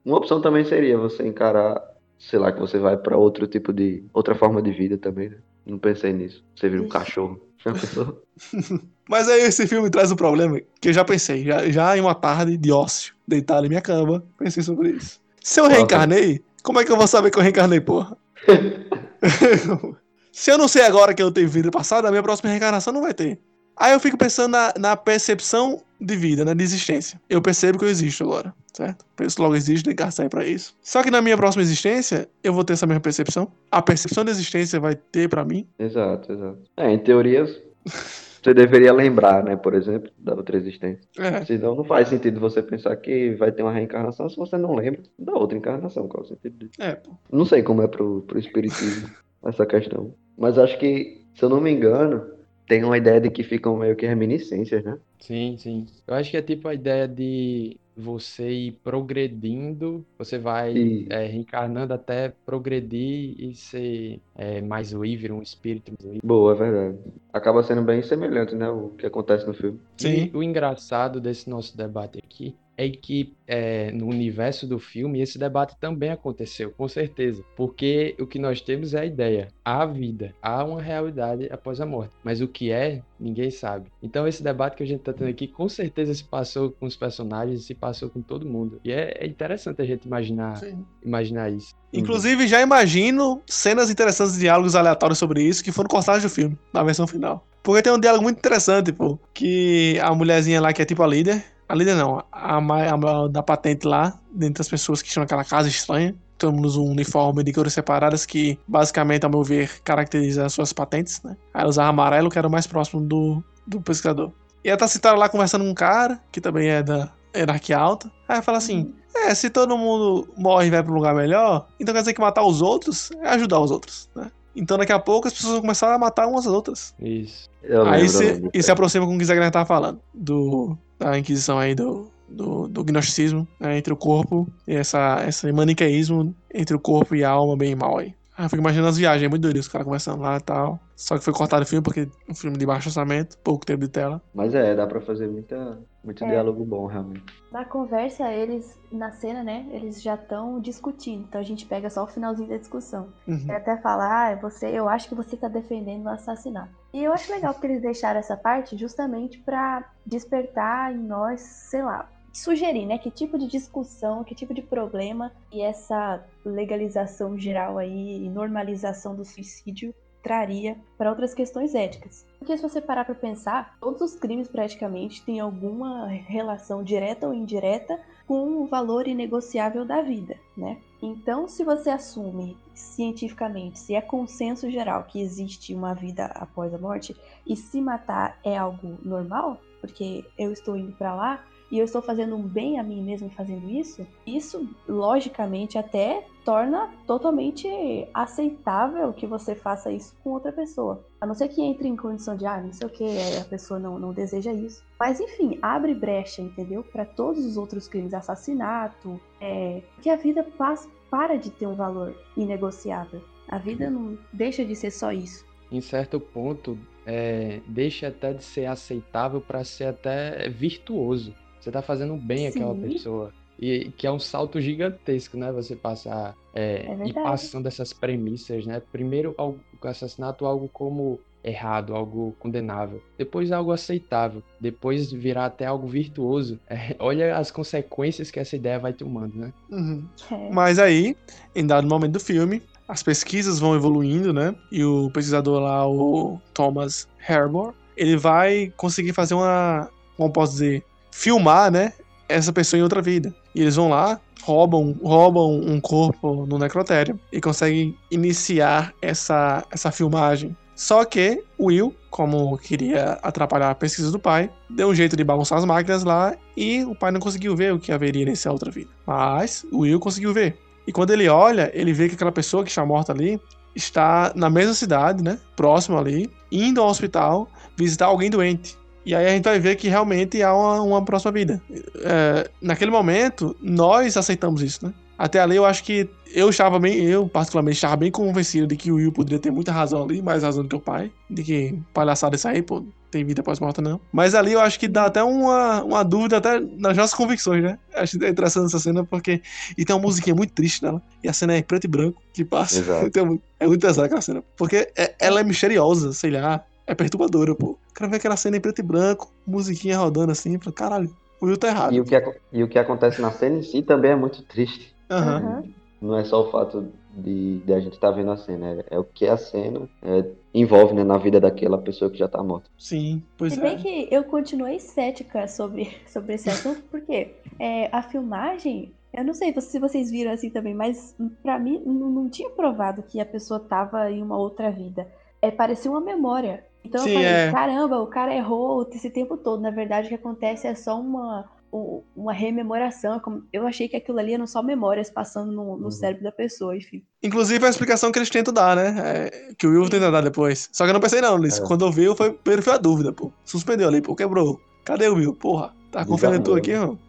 Uma opção também seria você encarar, sei lá, que você vai pra outro tipo de. outra forma de vida também, né? Não pensei nisso. Você vira um cachorro. Já pensou? Mas aí esse filme traz um problema que eu já pensei, já, já em uma tarde de ócio, deitado em minha cama, pensei sobre isso. Se eu reencarnei, como é que eu vou saber que eu reencarnei, porra? Se eu não sei agora que eu tenho vida passada, a minha próxima reencarnação não vai ter. Aí eu fico pensando na, na percepção de vida, né, de existência. Eu percebo que eu existo agora, certo? Penso logo existo, tem que gastar pra isso. Só que na minha próxima existência, eu vou ter essa mesma percepção. A percepção da existência vai ter pra mim. Exato, exato. É, em teoria, você deveria lembrar, né, por exemplo, da outra existência. É, Senão não faz sentido você pensar que vai ter uma reencarnação se você não lembra da outra encarnação. Qual é o sentido disso? é, pô. Não sei como é pro, pro espiritismo essa questão. Mas acho que, se eu não me engano, tem uma ideia de que ficam meio que reminiscências, né? Sim, sim. Eu acho que é tipo a ideia de você ir progredindo, você vai E- é, reencarnando até progredir e ser é, mais livre, um espírito mais livre. Boa, é verdade. Acaba sendo bem semelhante, né? O que acontece no filme. Sim. E o engraçado desse nosso debate aqui é que é, no universo do filme esse debate também aconteceu, com certeza. Porque o que nós temos é a ideia, há vida, há uma realidade após a morte. Mas o que é, ninguém sabe. Então esse debate que a gente está tendo aqui, com certeza se passou com os personagens, se passou com todo mundo. E é, é interessante a gente imaginar, Sim. imaginar isso. Inclusive, já imagino cenas interessantes, diálogos aleatórios sobre isso que foram cortados do filme, na versão final. Porque tem um diálogo muito interessante, pô, que a mulherzinha lá que é tipo a líder, a líder não, a, a da patente lá, dentre as pessoas que estão naquela casa estranha, usa um uniforme de cores separadas que, basicamente, ao meu ver, caracteriza as suas patentes, né? Aí ela usava amarelo, que era o mais próximo do, do pesquisador. E ela tá sentada lá conversando com um cara, que também é da hierarquia alta. Aí ela fala assim: É, se todo mundo morre e vai pra um lugar melhor, então quer dizer que matar os outros é ajudar os outros, né? Então daqui a pouco as pessoas vão começar a matar umas às outras. Isso. Eu aí lembro, se, e se aproxima com o que o Zé Guilherme tava falando, do, da Inquisição aí, do, do, do gnosticismo, né, entre o corpo e essa, esse maniqueísmo entre o corpo e a alma, bem e mal aí. Aí eu fico imaginando as viagens, é muito doido, os caras conversando lá e tal. Só que foi cortado o filme porque um filme de baixo orçamento, pouco tempo de tela. Mas é, dá pra fazer muita, muito É. diálogo bom, realmente. Na conversa, eles, na cena, né, eles já estão discutindo. Então a gente pega só o finalzinho da discussão. Uhum. Até fala, ah, você, eu acho que você tá defendendo o assassinato. E eu acho legal porque eles deixaram essa parte justamente pra despertar em nós, sei lá, sugerir, né, que tipo de discussão, que tipo de problema e essa legalização geral aí, e normalização do suicídio traria para outras questões éticas. Porque se você parar para pensar, todos os crimes praticamente têm alguma relação direta ou indireta com o valor inegociável da vida, né? Então, se você assume cientificamente, se é consenso geral que existe uma vida após a morte e se matar é algo normal, porque eu estou indo para lá e eu estou fazendo um bem a mim mesmo fazendo isso, isso logicamente até torna totalmente aceitável que você faça isso com outra pessoa. A não ser que entre em condição de, ah, não sei o que, a pessoa não, não deseja isso. Mas enfim, abre brecha, entendeu? Para todos os outros crimes, assassinato, é, que a vida passa, para de ter um valor inegociável. A vida não deixa de ser só isso. Em certo ponto, é, deixa até de ser aceitável para ser até virtuoso. Você tá fazendo bem àquela Sim. pessoa. E que é um salto gigantesco, né? Você passar é, É e passando essas premissas, né? Primeiro, algo- o assassinato, algo como errado, algo condenável, depois algo aceitável, depois virar até algo virtuoso. É, olha as consequências que essa ideia vai tomando, né? Uhum. É. Mas aí, em dado momento do filme, as pesquisas vão evoluindo, né? E o pesquisador lá, o Thomas Harbour, ele vai conseguir fazer uma, como posso dizer, filmar, né? Essa pessoa em outra vida. E eles vão lá, roubam, roubam um corpo no necrotério e conseguem iniciar essa, essa filmagem. Só que Will, como queria atrapalhar a pesquisa do pai, deu um jeito de bagunçar as máquinas lá e o pai não conseguiu ver o que haveria nessa outra vida. Mas Will conseguiu ver. E quando ele olha, ele vê que aquela pessoa que está morta ali está na mesma cidade, né? Próximo ali, indo ao hospital visitar alguém doente. E aí a gente vai ver que realmente há uma, uma próxima vida. É, naquele momento, nós aceitamos isso, né? Até ali eu acho que eu estava bem, eu particularmente estava bem convencido de que o Will poderia ter muita razão ali, mais razão do que o pai. De que palhaçada isso aí, pô, tem vida pós-morta não. Mas ali eu acho que dá até uma, uma dúvida até nas nossas convicções, né? Acho interessante essa cena porque... E tem uma musiquinha muito triste nela. E a cena é preto e branco que passa. Exato. Então, é muito pesada aquela cena. Porque é- ela é misteriosa, sei lá. É perturbadora, pô. Quero ver aquela cena em preto e branco, musiquinha rodando assim. Falo, caralho, o Will tá errado. E o, que, e o que acontece na cena em si também é muito triste. Aham. Não é só o fato de, de a gente estar vendo a cena, é, é o que a cena é, envolve né, na vida daquela pessoa que já tá morta. Sim, pois Se é. bem que eu continuei cética sobre, sobre esse assunto, porque é, a filmagem, eu não sei se vocês viram assim também, mas pra mim não, não tinha provado que a pessoa tava em uma outra vida. É, parecia uma memória. Então Sim, eu falei, é. caramba, o cara errou esse tempo todo. Na verdade, o que acontece é só uma, uma rememoração. Como- Eu achei que aquilo ali eram só memórias passando no, no Uhum. cérebro da pessoa, enfim. Inclusive a explicação que eles tentam dar, né? É, que o Will tenta dar depois. Só que eu não pensei não nisso. É. Quando eu vi, eu foi, primeiro foi a dúvida, pô. Suspendeu ali, pô, quebrou. Cadê o Will? Porra, tá confiando em tu Desarmou. aqui, irmão?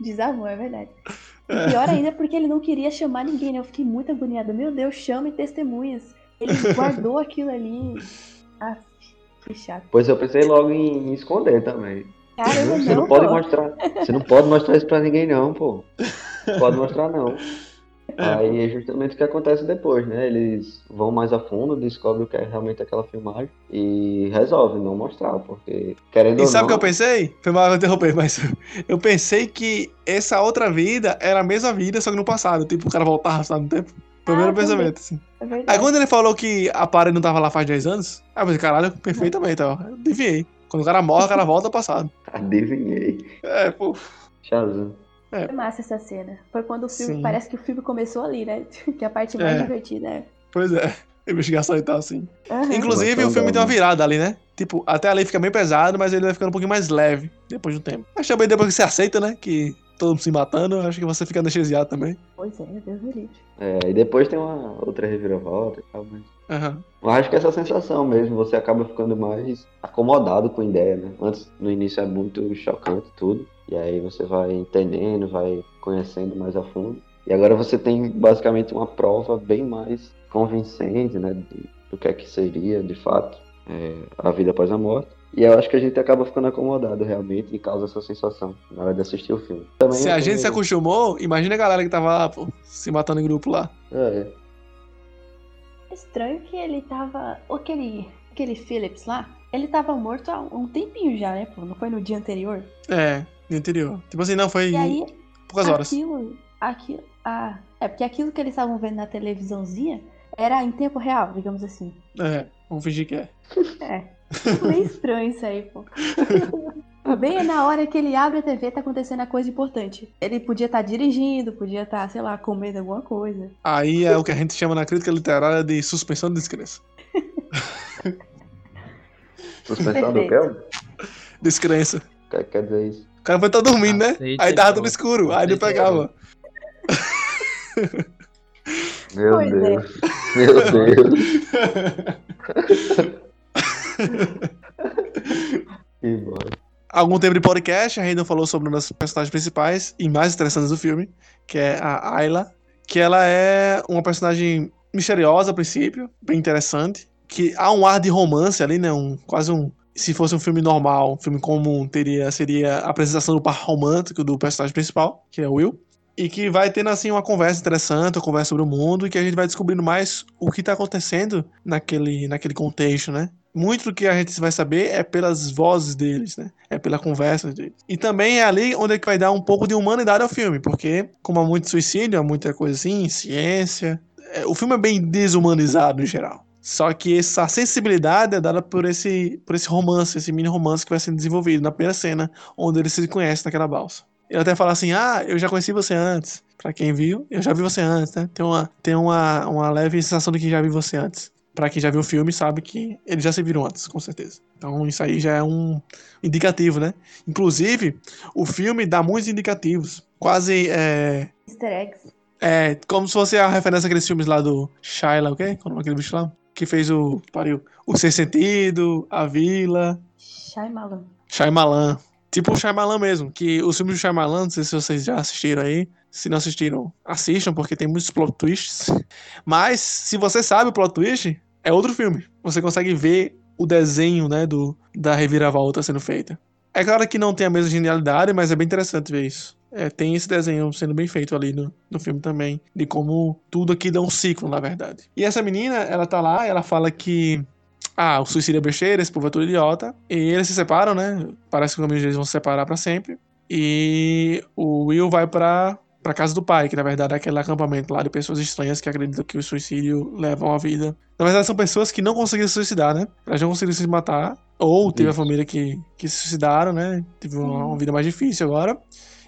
Desarmou, é verdade. E pior ainda porque ele não queria chamar ninguém, né? Eu fiquei muito agoniada. Meu Deus, chame testemunhas. Ele guardou aquilo ali. Ah, que chato. Pois eu pensei logo em, em esconder também. Caramba, Você não, não pode pô. mostrar. Você não pode mostrar isso pra ninguém, não, pô. Não pode mostrar, não. Aí é justamente o que acontece depois, né? Eles vão mais a fundo, descobrem o que é realmente aquela filmagem e resolvem não mostrar, porque querendo E sabe o não. que eu pensei? Foi mal eu interromper, mas eu pensei que essa outra vida era a mesma vida, só que no passado. Tipo, o cara voltava, sabe, no tempo. Primeiro Ah, pensamento, assim. É Aí quando ele falou que a parede não tava lá faz 10 anos, aí eu pensei, caralho, perfeitamente, ó. Eu Adivinhei. Quando o cara morre, o cara volta ao passado. Adivinhei. É, pô. Shazam. Foi massa essa cena. Foi quando o filme. Sim. Parece que o filme começou ali, né? Que é a parte mais É. divertida. É. Pois é. Investigação e tal, assim. Aham. Inclusive, o filme tem uma virada ali, né? Tipo, até ali fica bem pesado, mas ele vai ficando um pouquinho mais leve depois de um tempo. Mas também depois que você aceita, né? Que todo mundo se matando, acho que você fica anestesiado também. Pois é, Deus me livre. É, e depois tem uma outra reviravolta e tal, mas. Aham. Eu acho que essa sensação mesmo, você acaba ficando mais acomodado com a ideia, né? Antes, no início é muito chocante tudo, e aí você vai entendendo, vai conhecendo mais a fundo. E agora você tem basicamente uma prova bem mais convincente, né? do que é que seria, de fato, é, a vida após a morte. E eu acho que a gente acaba ficando acomodado realmente e causa essa sensação na hora de assistir o filme. Também Se a gente se acostumou, imagina a galera que tava lá, pô, se matando em grupo lá. É, É estranho que ele tava. Aquele, aquele Phillips lá, ele tava morto há um tempinho já, né? Pô? Não foi no dia anterior. É, no interior. Tipo assim, não, foi E aí, poucas horas. aquilo. aquilo ah, é porque aquilo que eles estavam vendo na televisãozinha era em tempo real, digamos assim. É, vamos fingir que é. É. Meio estranho isso aí, pô. Bem na hora que ele abre a TV, tá acontecendo a coisa importante. Ele podia estar dirigindo, podia estar, sei lá, comendo alguma coisa. Aí é o que a gente chama na crítica literária de suspensão de descrença. suspensão do quê? Descrença. O que quer dizer isso? O cara foi estar dormindo, né? Aceita Aí tava tudo escuro, aí ele pegava. Meu Pois é. Deus. Meu Deus. que. Algum tempo de podcast, a Hayden falou sobre uma das personagens principais e mais interessantes do filme, que é a Ayla, que ela é uma personagem misteriosa a princípio, bem interessante, que há um ar de romance ali, né? Um, quase um. Se fosse um filme normal, um filme comum, teria, seria a apresentação do par romântico do personagem principal, que é o Will. e que vai tendo assim uma conversa interessante, uma conversa sobre o mundo e que a gente vai descobrindo mais o que tá acontecendo naquele, naquele contexto, né? Muito do que a gente vai saber é pelas vozes deles, né? É pela conversa deles. E também é ali onde é que vai dar um pouco de humanidade ao filme, porque como há muito suicídio, há muita coisa assim, ciência, é, o filme é bem desumanizado em geral. Só que essa sensibilidade é dada por esse, por esse romance, esse mini romance que vai sendo desenvolvido na primeira cena, onde eles se conhecem naquela balsa. Ele até fala assim: Ah, eu já conheci você antes. Pra quem viu, eu já vi você antes, né? Tem uma, tem uma, uma leve sensação de que já vi você antes. Pra quem já viu o filme, sabe que eles já se viram antes, com certeza. Então isso aí já é um indicativo, né? Inclusive, o filme dá muitos indicativos. Quase. É, Easter eggs. é como se fosse a referência àqueles filmes lá do Shyla, o quê? Qual é o nome daquele bicho lá? Que fez o. Pariu. O Sem Sentido, A Vila. Shyamalan. Shyamalan. Tipo o Shyamalan mesmo, que os filmes do Shyamalan, não sei se vocês já assistiram aí. Se não assistiram, assistam, porque tem muitos plot twists. Mas, se você sabe o plot twist, é outro filme. Você consegue ver o desenho, né, do, da reviravolta sendo feita. É claro que não tem a mesma genialidade, mas é bem interessante ver isso. É, tem esse desenho sendo bem feito ali no, no filme também, de como tudo aqui dá um ciclo, na verdade. E essa menina, ela tá lá, ela fala que ah, o suicídio é besteira, esse povo é tudo idiota. E eles se separam, né? Parece que os caminhos deles vão se separar pra sempre. E o Will vai pra, pra casa do pai, que na verdade é aquele acampamento lá de pessoas estranhas que acreditam que o suicídio leva a vida. Na verdade, são pessoas que não conseguiram se suicidar, né? Elas não conseguiram se matar. Ou teve a Isso. família que, que se suicidaram, né? Teve uma, uma vida mais difícil agora.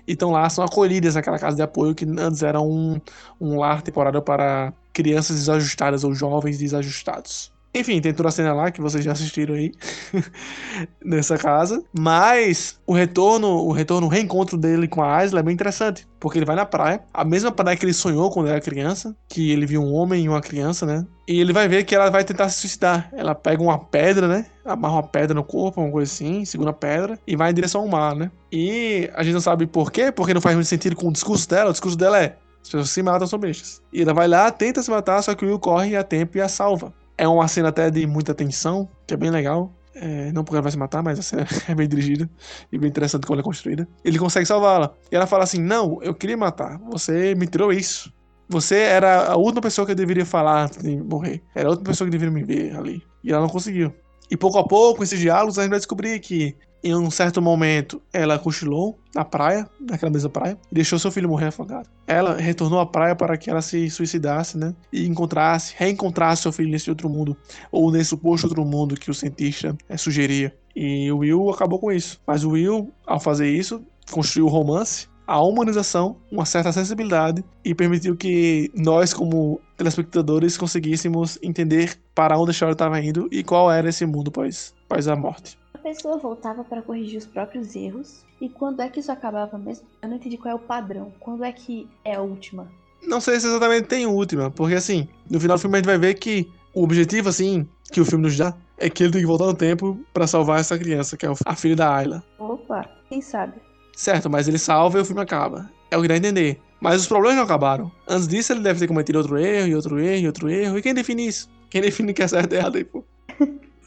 E estão lá, são acolhidas naquela casa de apoio que antes era um, um lar temporário para crianças desajustadas ou jovens desajustados. Enfim, tem toda a cena lá que vocês já assistiram aí nessa casa. Mas o retorno, o retorno, o reencontro dele com a Aisla é bem interessante. Porque ele vai na praia, a mesma praia que ele sonhou quando era criança, que ele viu um homem e uma criança, né? E ele vai ver que ela vai tentar se suicidar. Ela pega uma pedra, né? Amarra uma pedra no corpo, uma coisa assim, segura a pedra e vai em direção ao mar, né? E a gente não sabe por quê, porque não faz muito sentido com o discurso dela. O discurso dela é: as pessoas se matam, são bestas. E ela vai lá, tenta se matar, só que o Will corre a tempo e a salva. É uma cena até de muita tensão, que é bem legal. É, não porque ela vai se matar, mas a cena é bem dirigida e bem interessante como ela é construída. Ele consegue salvá-la. E ela fala assim: Não, eu queria matar. Você me tirou isso. Você era a última pessoa que eu deveria falar antes de morrer. Era a última pessoa que deveria me ver ali. E ela não conseguiu. E pouco a pouco, esses diálogos, a gente vai descobrir que em um certo momento ela cochilou na praia, naquela mesma praia, e deixou seu filho morrer afogado. Ela retornou à praia para que ela se suicidasse, né? E encontrasse, reencontrasse seu filho nesse outro mundo, ou nesse suposto outro mundo que o cientista eh, sugeria. E o Will acabou com isso. Mas o Will, ao fazer isso, construiu o romance, a humanização, uma certa sensibilidade e permitiu que nós, como telespectadores, conseguíssemos entender para onde a história estava indo e qual era esse mundo pós, pós a morte. A pessoa voltava para corrigir os próprios erros. E quando é que isso acabava mesmo? Eu não entendi qual é o padrão. Quando é que é a última? Não sei se exatamente tem última, porque assim, no final do filme a gente vai ver que o objetivo, assim, que o filme nos dá é que ele tem que voltar no tempo para salvar essa criança, que é a filha da Ayla. Opa, quem sabe? Certo, mas ele salva e o filme acaba. É o que dá a entender. Mas os problemas não acabaram. Antes disso, ele deve ter cometido outro erro, e outro erro, e outro erro. E quem define isso? Quem define que é certo e errado aí, pô?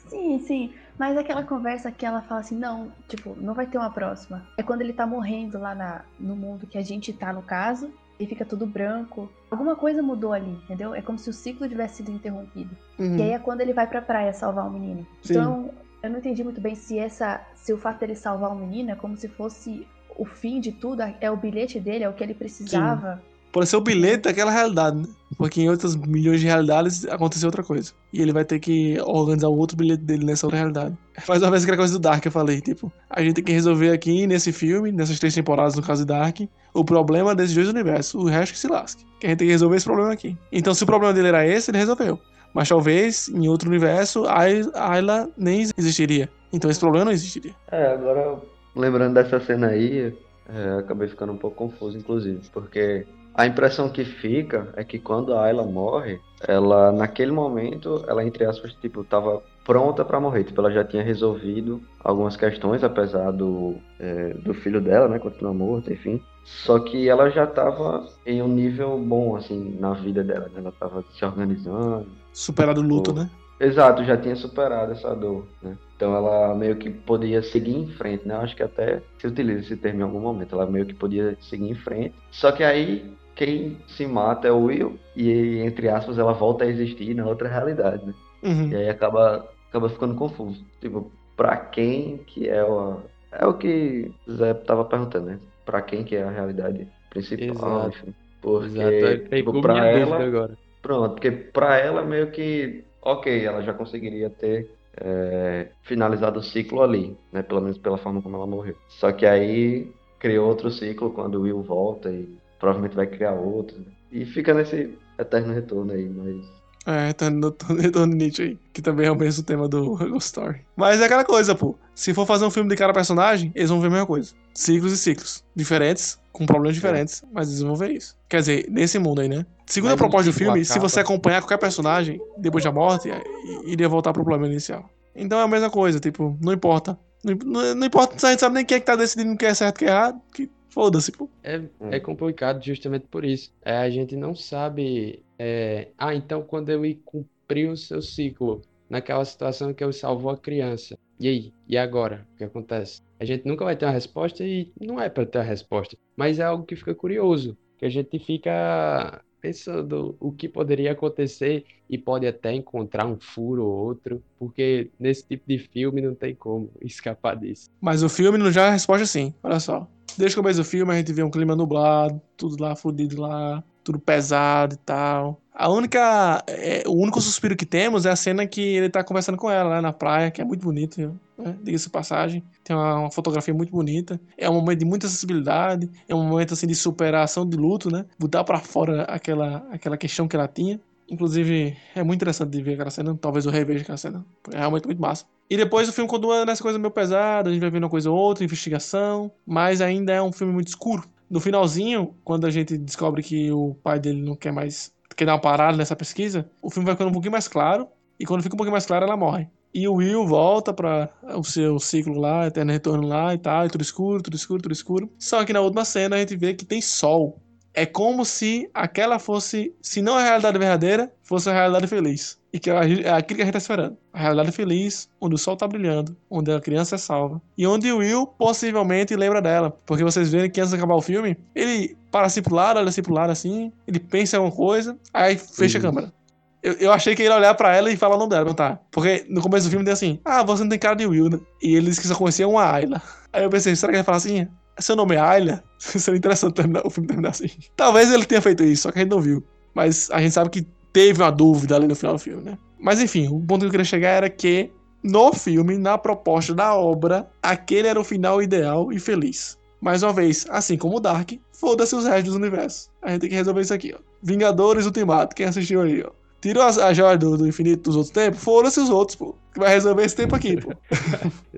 Sim, sim. Mas aquela conversa que ela fala assim, não, tipo, não vai ter uma próxima. É quando ele tá morrendo lá na, no mundo que a gente tá, no caso, e fica tudo branco. Alguma coisa mudou ali, entendeu? É como se o ciclo tivesse sido interrompido. Uhum. E aí é quando ele vai pra praia salvar o menino. Sim. Então, eu não entendi muito bem se essa. Se o fato dele salvar o menino é como se fosse o fim de tudo, é o bilhete dele, é o que ele precisava. Pode ser o bilhete daquela realidade, né? Porque em outras milhões de realidades aconteceu outra coisa. E ele vai ter que organizar o outro bilhete dele nessa outra realidade. Faz uma vez aquela coisa do Dark que eu falei, tipo, a gente tem que resolver aqui nesse filme, nessas três temporadas no caso de Dark, o problema desses dois universos. O resto que se lasque. Que a gente tem que resolver esse problema aqui. Então, se o problema dele era esse, ele resolveu. Mas talvez em outro universo a Ayla nem existiria. Então esse problema não existiria. É, agora, lembrando dessa cena aí, é, acabei ficando um pouco confuso, inclusive, porque a impressão que fica é que quando a Ayla morre, ela, naquele momento, ela, entre aspas, tipo, tava pronta pra morrer. Tipo, ela já tinha resolvido algumas questões, apesar do, é, do filho dela, né, continuar morto, enfim. Só que ela já tava em um nível bom, assim, na vida dela. né? Ela tava se organizando, Superado o luto, Pô. né? Exato, já tinha superado essa dor, né? Então ela meio que podia seguir em frente, né? Eu acho que até se utiliza esse termo em algum momento. Ela meio que podia seguir em frente. Só que aí quem se mata é o Will e, entre aspas, ela volta a existir na outra realidade, né? Uhum. E aí acaba, acaba ficando confuso. Tipo, pra quem que é o... É o que Zé tava perguntando, né? Pra quem que é a realidade principal, Exato. enfim. Porque, Exato. Tipo, pra ela... agora. Pronto, porque pra ela meio que, ok, ela já conseguiria ter é, finalizado o ciclo ali, né? Pelo menos pela forma como ela morreu. Só que aí criou outro ciclo quando o Will volta e provavelmente vai criar outro. né? E fica nesse eterno retorno aí, mas. É, no tá no retorno Nietzsche aí, que também é o mesmo tema do Ghost Story. Mas é aquela coisa, pô. Se for fazer um filme de cada personagem, eles vão ver a mesma coisa. Ciclos e ciclos. Diferentes, com problemas diferentes, mas eles vão ver isso. Quer dizer, nesse mundo aí, né? Segundo Mas a proposta do filme, se você acompanhar qualquer personagem depois da morte, é, iria voltar pro problema inicial. Então é a mesma coisa, tipo, não importa. Não, não- não importa, a gente sabe nem quem é que tá decidindo o que é certo e o que é errado, que foda-se, pô. É, é complicado justamente por isso. É, a gente não sabe. é, ah, então quando ele cumpriu o seu ciclo, naquela situação que ele salvou a criança. E aí? E agora? O que acontece? A gente nunca vai ter uma resposta e não é para ter a resposta. Mas é algo que fica curioso. Que a gente fica pensando o que poderia acontecer e pode até encontrar um furo ou outro. Porque nesse tipo de filme não tem como escapar disso. Mas o filme não já é a resposta sim. Olha só. Desde o começo do filme a gente vê um clima nublado, tudo lá fudido lá, tudo pesado e tal. A única. é, o único suspiro que temos é a cena que ele tá conversando com ela lá na praia, que é muito bonito, né? Diga-se passagem. Tem uma, uma fotografia muito bonita. É um momento de muita sensibilidade. É um momento assim de superação de luto, né? Botar pra fora aquela, aquela questão que ela tinha. Inclusive, é muito interessante de ver aquela cena. Talvez eu reveja aquela cena. É realmente muito massa. E depois o filme continua nessa coisa meio pesada, a gente vai vendo uma coisa ou outra, investigação, mas ainda é um filme muito escuro. No finalzinho, quando a gente descobre que o pai dele não quer mais, quer dar uma parada nessa pesquisa, o filme vai ficando um pouquinho mais claro, e quando fica um pouquinho mais claro, ela morre. E o Will volta para o seu ciclo lá, eterno retorno lá e tal, e tudo escuro, tudo escuro, tudo escuro. Só que na última cena a gente vê que tem sol. É como se aquela fosse, se não a realidade verdadeira, fosse a realidade feliz. E que é aquilo que a gente tá esperando. A realidade feliz, onde o sol tá brilhando, onde a criança é salva. E onde o Will possivelmente lembra dela. Porque vocês verem que antes de acabar o filme, ele para assim pro lado, olha assim pro lado assim, ele pensa em alguma coisa, aí fecha a Isso. câmera. Eu, eu achei que ele ia olhar pra ela e falar o nome dela, não tá? Porque no começo do filme tem assim, ah, você não tem cara de Will, né? E ele disse que só conhecia uma Ayla. Aí eu pensei, será que ele vai falar assim? Seu nome é Ayla? Seria interessante terminar, o filme terminar assim. Talvez ele tenha feito isso, só que a gente não viu. Mas a gente sabe que teve uma dúvida ali no final do filme, né? Mas enfim, o ponto que eu queria chegar era que no filme, na proposta da obra, aquele era o final ideal e feliz. Mais uma vez, assim como o Dark, foda-se os restos do universo. A gente tem que resolver isso aqui, ó. Vingadores Ultimato, quem assistiu aí, ó. Tirou a, a joia do, do infinito dos outros tempos, foda-se os outros, pô. Que vai resolver esse tempo aqui, pô.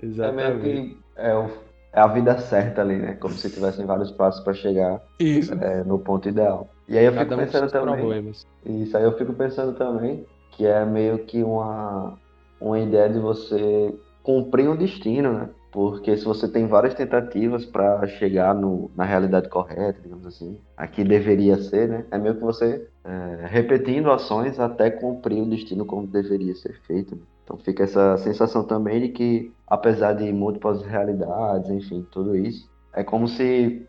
É meio Exatamente. que é, o- é a vida certa ali, né? Como se tivessem vários passos para chegar é, no ponto ideal. E aí eu fico Cada um com pensando seus também. problemas. Isso aí eu fico pensando também que é meio que uma, uma ideia de você cumprir um destino, né? Porque se você tem várias tentativas para chegar no, na realidade correta, digamos assim, aqui deveria ser, né? É meio que você é, repetindo ações até cumprir o destino como deveria ser feito. né? Então fica essa sensação também de que, apesar de múltiplas realidades, enfim, tudo isso, é como se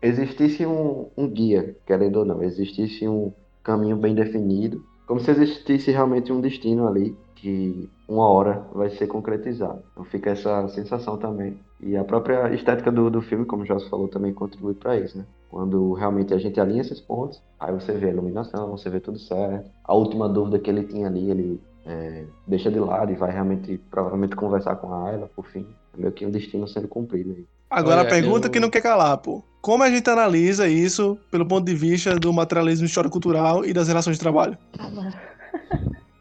existisse um, um guia, querendo ou não, existisse um caminho bem definido, como se existisse realmente um destino ali que uma hora vai ser concretizado. Então fica essa sensação também. E a própria estética do, do filme, como o falou, também contribui para isso, né? Quando realmente a gente alinha esses pontos, aí você vê a iluminação, você vê tudo certo. A última dúvida que ele tinha ali, ele é, deixa de lado e vai realmente, provavelmente, conversar com a Ayla, por fim. É meio que um destino sendo cumprido aí. Agora Olha, a pergunta eu- que não quer calar, pô. Como a gente analisa isso pelo ponto de vista do materialismo histórico-cultural e das relações de trabalho?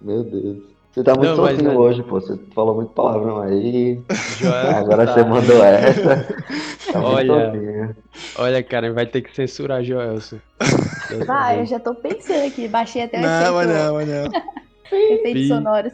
Meu Deus. Você tá muito Não, mas, soltinho velho- hoje, pô. Você falou muito palavrão aí. Joel, Agora tá- você mandou essa. Tá Olha. Olha, cara, vai ter que censurar Joelson. Vai, eu já tô pensando aqui. Baixei até o Não, mas não, mas não. Efeitos sonoros.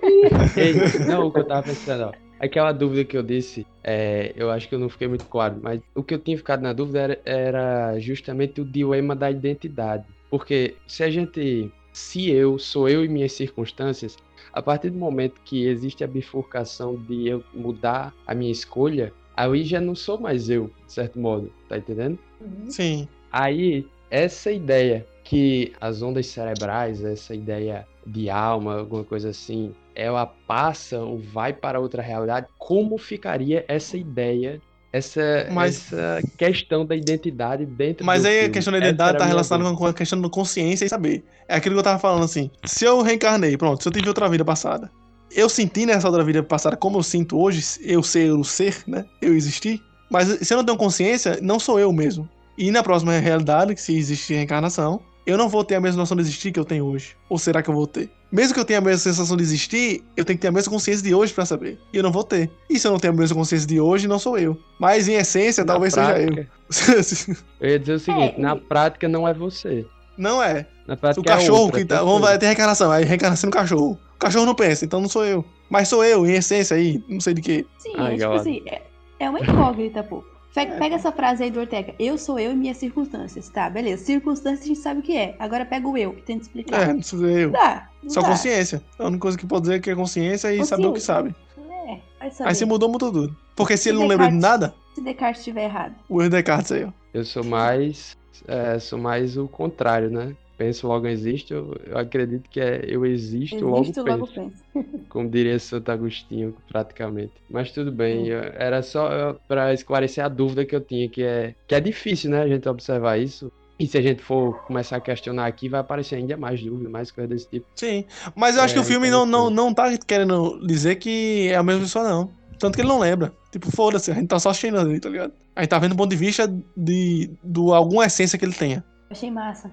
Ei, não, o que eu tava pensando, ó. Aquela dúvida que eu disse, é, eu acho que eu não fiquei muito claro, mas o que eu tinha ficado na dúvida era, era justamente o dilema da identidade. Porque se a gente se eu sou eu e minhas circunstâncias, a partir do momento que existe a bifurcação de eu mudar a minha escolha, aí já não sou mais eu, de certo modo, tá entendendo? Uhum. Sim. Aí, essa ideia que as ondas cerebrais, essa ideia de alma, alguma coisa assim, ela passa ou vai para outra realidade, como ficaria essa ideia, essa, Mas- essa questão da identidade dentro Mas aí a filme? questão da identidade tá a minha relacionada com a questão da consciência e saber. É aquilo que eu tava falando assim. Se eu reencarnei, pronto, se eu tive outra vida passada, eu senti nessa outra vida passada como eu sinto hoje, eu ser o ser, né? Eu existir. Mas se eu não tenho consciência, não sou eu mesmo. E na próxima realidade, se existe reencarnação, eu não vou ter a mesma noção de existir que eu tenho hoje. Ou será que eu vou ter? Mesmo que eu tenha a mesma sensação de existir, eu tenho que ter a mesma consciência de hoje pra saber. E eu não vou ter. E se eu não tenho a mesma consciência de hoje, não sou eu. Mas em essência, Na talvez prática, seja eu. Eu ia dizer o seguinte, É, na e- prática não é você. não é. Na O prática é cachorro outra que tá. pessoa. Vamos vai ter reencarnação. Aí reencarnação no cachorro. O cachorro não pensa, então não sou eu. Mas sou eu, em essência aí, não sei de quê. Sim, Ai, é tipo assim, é, é uma incógnita, pô. Fe- Pega essa frase aí do Ortega. Eu sou eu e minhas circunstâncias. Tá, beleza. Circunstâncias a gente sabe o que é. Agora pega o eu, que tenta explicar. É, não sou eu. Dá. Não Só dá. consciência. A única coisa que pode dizer é que é consciência e saber o que sabe. É, vai saber. Aí se mudou, mudou tudo. Porque se Se ele não lembra de Descartes- nada, Se Descartes estiver errado. o erro de Descartes aí, ó. Eu sou mais. é, sou mais o contrário, né? Penso logo existo, eu, eu acredito que é eu existo, Existe, logo logo penso. pensa. Como diria Santo Agostinho, praticamente. Mas tudo bem, eu- era só pra esclarecer a dúvida que eu tinha, que é, que é difícil, né, a gente observar isso. E se a gente for começar a questionar aqui, vai aparecer ainda mais dúvida, mais coisa desse tipo. Sim. Mas eu acho É, que o filme não, não, não tá querendo dizer que é a mesma pessoa, não. Tanto que ele não lembra. Tipo, foda-se, a gente tá só assistindo ali, tá ligado? A gente tá vendo do ponto de vista de, do alguma essência que ele tenha. Achei massa.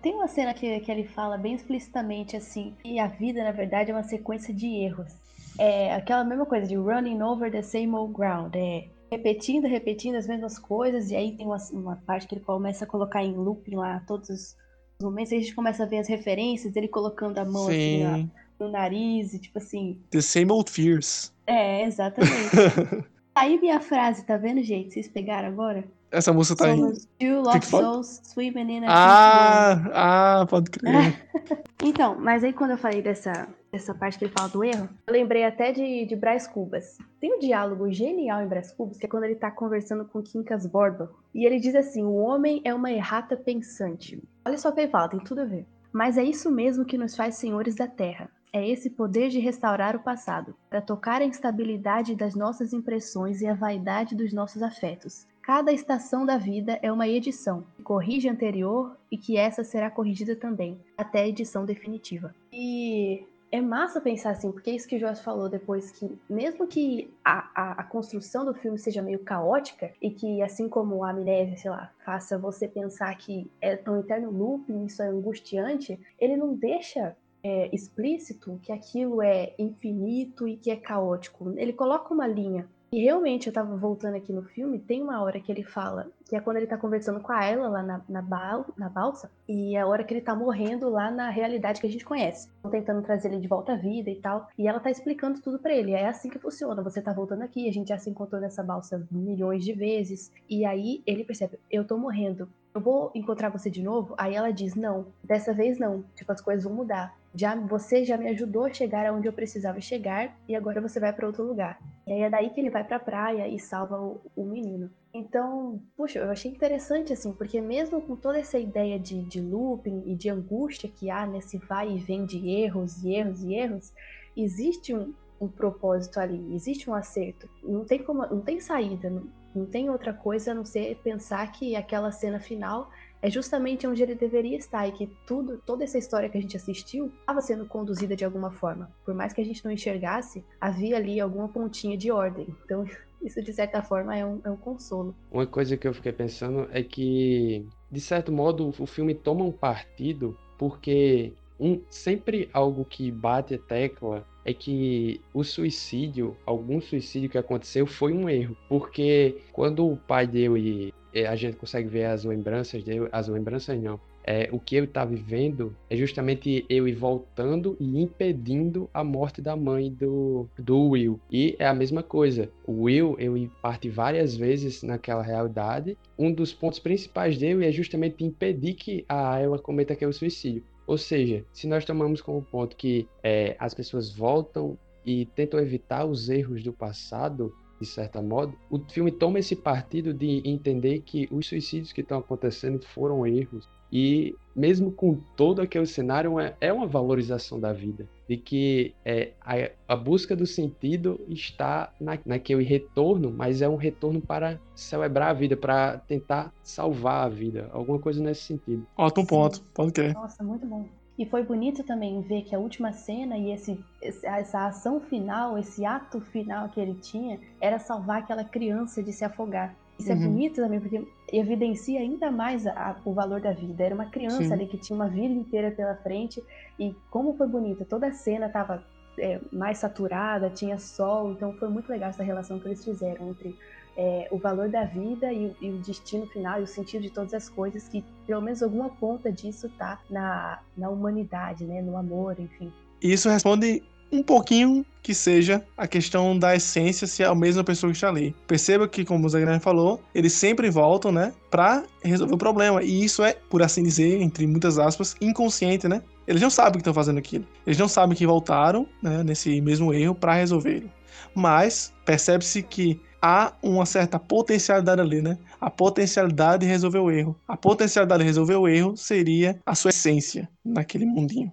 Tem uma cena que, que ele fala bem explicitamente assim, que a vida, na verdade, é uma sequência de erros. É aquela mesma coisa de running over the same old ground. É repetindo, repetindo as mesmas coisas, e aí tem uma, uma parte que ele começa a colocar em looping lá todos os momentos, e a gente começa a ver as referências, ele colocando a mão assim na- Sim. no nariz, e tipo assim. The same old fears. É, exatamente. aí minha frase, tá vendo, gente? Vocês pegaram agora? Essa música tá aí. Somos two lost souls swimming in a. Ah, ah, pode crer. Então, mas aí quando eu falei dessa, dessa parte que ele fala do erro, eu lembrei até de, de Brás Cubas. Tem um diálogo genial em Brás Cubas, que é quando ele tá conversando com Quincas Borba. E ele diz assim: o homem é uma errata pensante. Olha só o que ele fala, tem tudo a ver. Mas é isso mesmo que nos faz senhores da terra. É esse poder de restaurar o passado, para tocar a instabilidade das nossas impressões e a vaidade dos nossos afetos. Cada estação da vida é uma edição, que corrige a anterior e que essa será corrigida também, até a edição definitiva. E é massa pensar assim, porque é isso que o Joyce falou depois, que mesmo que a, a, a construção do filme seja meio caótica, e que assim como a amnésia, sei lá, faça você pensar que é um eterno looping, isso é angustiante, ele não deixa é, explícito que aquilo é infinito e que é caótico. Ele coloca uma linha. E realmente, eu tava voltando aqui no filme, tem uma hora que ele fala, que é quando ele tá conversando com a Ella lá na, na, bal, na balsa, e é a hora que ele tá morrendo lá na realidade que a gente conhece. Estão tentando trazer ele de volta à vida e tal. E ela tá explicando tudo pra ele. É assim que funciona. Você tá voltando aqui, a gente já se encontrou nessa balsa milhões de vezes. E aí ele percebe, eu tô morrendo. Eu vou encontrar você de novo? Aí ela diz, não, dessa vez não. Tipo, as coisas vão mudar. Já, você já me ajudou a chegar aonde eu precisava chegar e agora você vai para outro lugar. E aí é daí que ele vai pra praia e salva o, o menino. Então, puxa, eu achei interessante assim, porque mesmo com toda essa ideia de, de looping e de angústia que há nesse vai e vem de erros e erros e erros, existe um, um propósito ali, existe um acerto. Não tem como, não tem saída, não, não tem outra coisa a não ser pensar que aquela cena final é justamente onde ele deveria estar e que tudo, toda essa história que a gente assistiu estava sendo conduzida de alguma forma. Por mais que a gente não enxergasse, havia ali alguma pontinha de ordem. Então, isso de certa forma é um, é um consolo. Uma coisa que eu fiquei pensando é que, de certo modo, o filme toma um partido porque um, sempre algo que bate a tecla é que o suicídio, algum suicídio que aconteceu foi um erro, porque quando o pai deu e a gente consegue ver as lembranças dele, as lembranças não, é, o que ele tá vivendo é justamente ir voltando e impedindo a morte da mãe do, do Will. E é a mesma coisa. O Will, ele parte várias vezes naquela realidade. Um dos pontos principais dele é justamente impedir que a ela cometa aquele suicídio. Ou seja, se nós tomamos como ponto que é, as pessoas voltam e tentam evitar os erros do passado, de certa modo, o filme toma esse partido de entender que os suicídios que estão acontecendo foram erros. E mesmo com todo aquele cenário, é, é uma valorização da vida. De que é, a, a busca do sentido está na, naquele retorno, mas é um retorno para celebrar a vida, para tentar salvar a vida. Alguma coisa nesse sentido. Ótimo ponto, pode crer. Nossa, muito bom. E foi bonito também ver que a última cena e esse, essa ação final, esse ato final que ele tinha, era salvar aquela criança de se afogar. Isso é uhum. é bonito também, porque evidencia ainda mais a, o valor da vida. Era uma criança Sim. ali que tinha uma vida inteira pela frente, e como foi bonita, toda a cena estava é, mais saturada, tinha sol, então foi muito legal essa relação que eles fizeram entre é, o valor da vida e, e, o destino final e o sentido de todas as coisas, que pelo menos alguma ponta disso tá na, na humanidade, né, no amor, enfim. Isso responde um pouquinho que seja a questão da essência se é a mesma pessoa que está ali. Perceba que, como o Zagrani falou, eles sempre voltam, né, para resolver o problema. E isso é, por assim dizer, entre muitas aspas, inconsciente, né? Eles não sabem que estão fazendo aquilo. Eles não sabem que voltaram, né, nesse mesmo erro para resolvê-lo. Mas percebe-se que há uma certa potencialidade ali, né? A potencialidade de resolver o erro. A potencialidade de resolver o erro seria a sua essência naquele mundinho.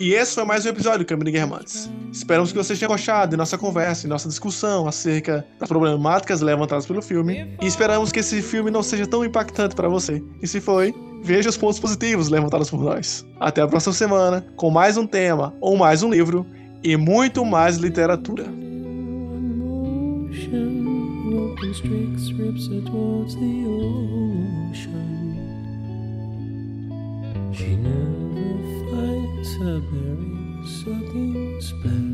E esse foi mais um episódio do de Guermantes. Esperamos que vocês tenham gostado de nossa conversa e nossa discussão acerca das problemáticas levantadas pelo filme. E esperamos que esse filme não seja tão impactante para você. E se foi, veja os pontos positivos levantados por nós. Até a próxima semana com mais um tema ou mais um livro e muito mais literatura. She never finds her berries, so deep.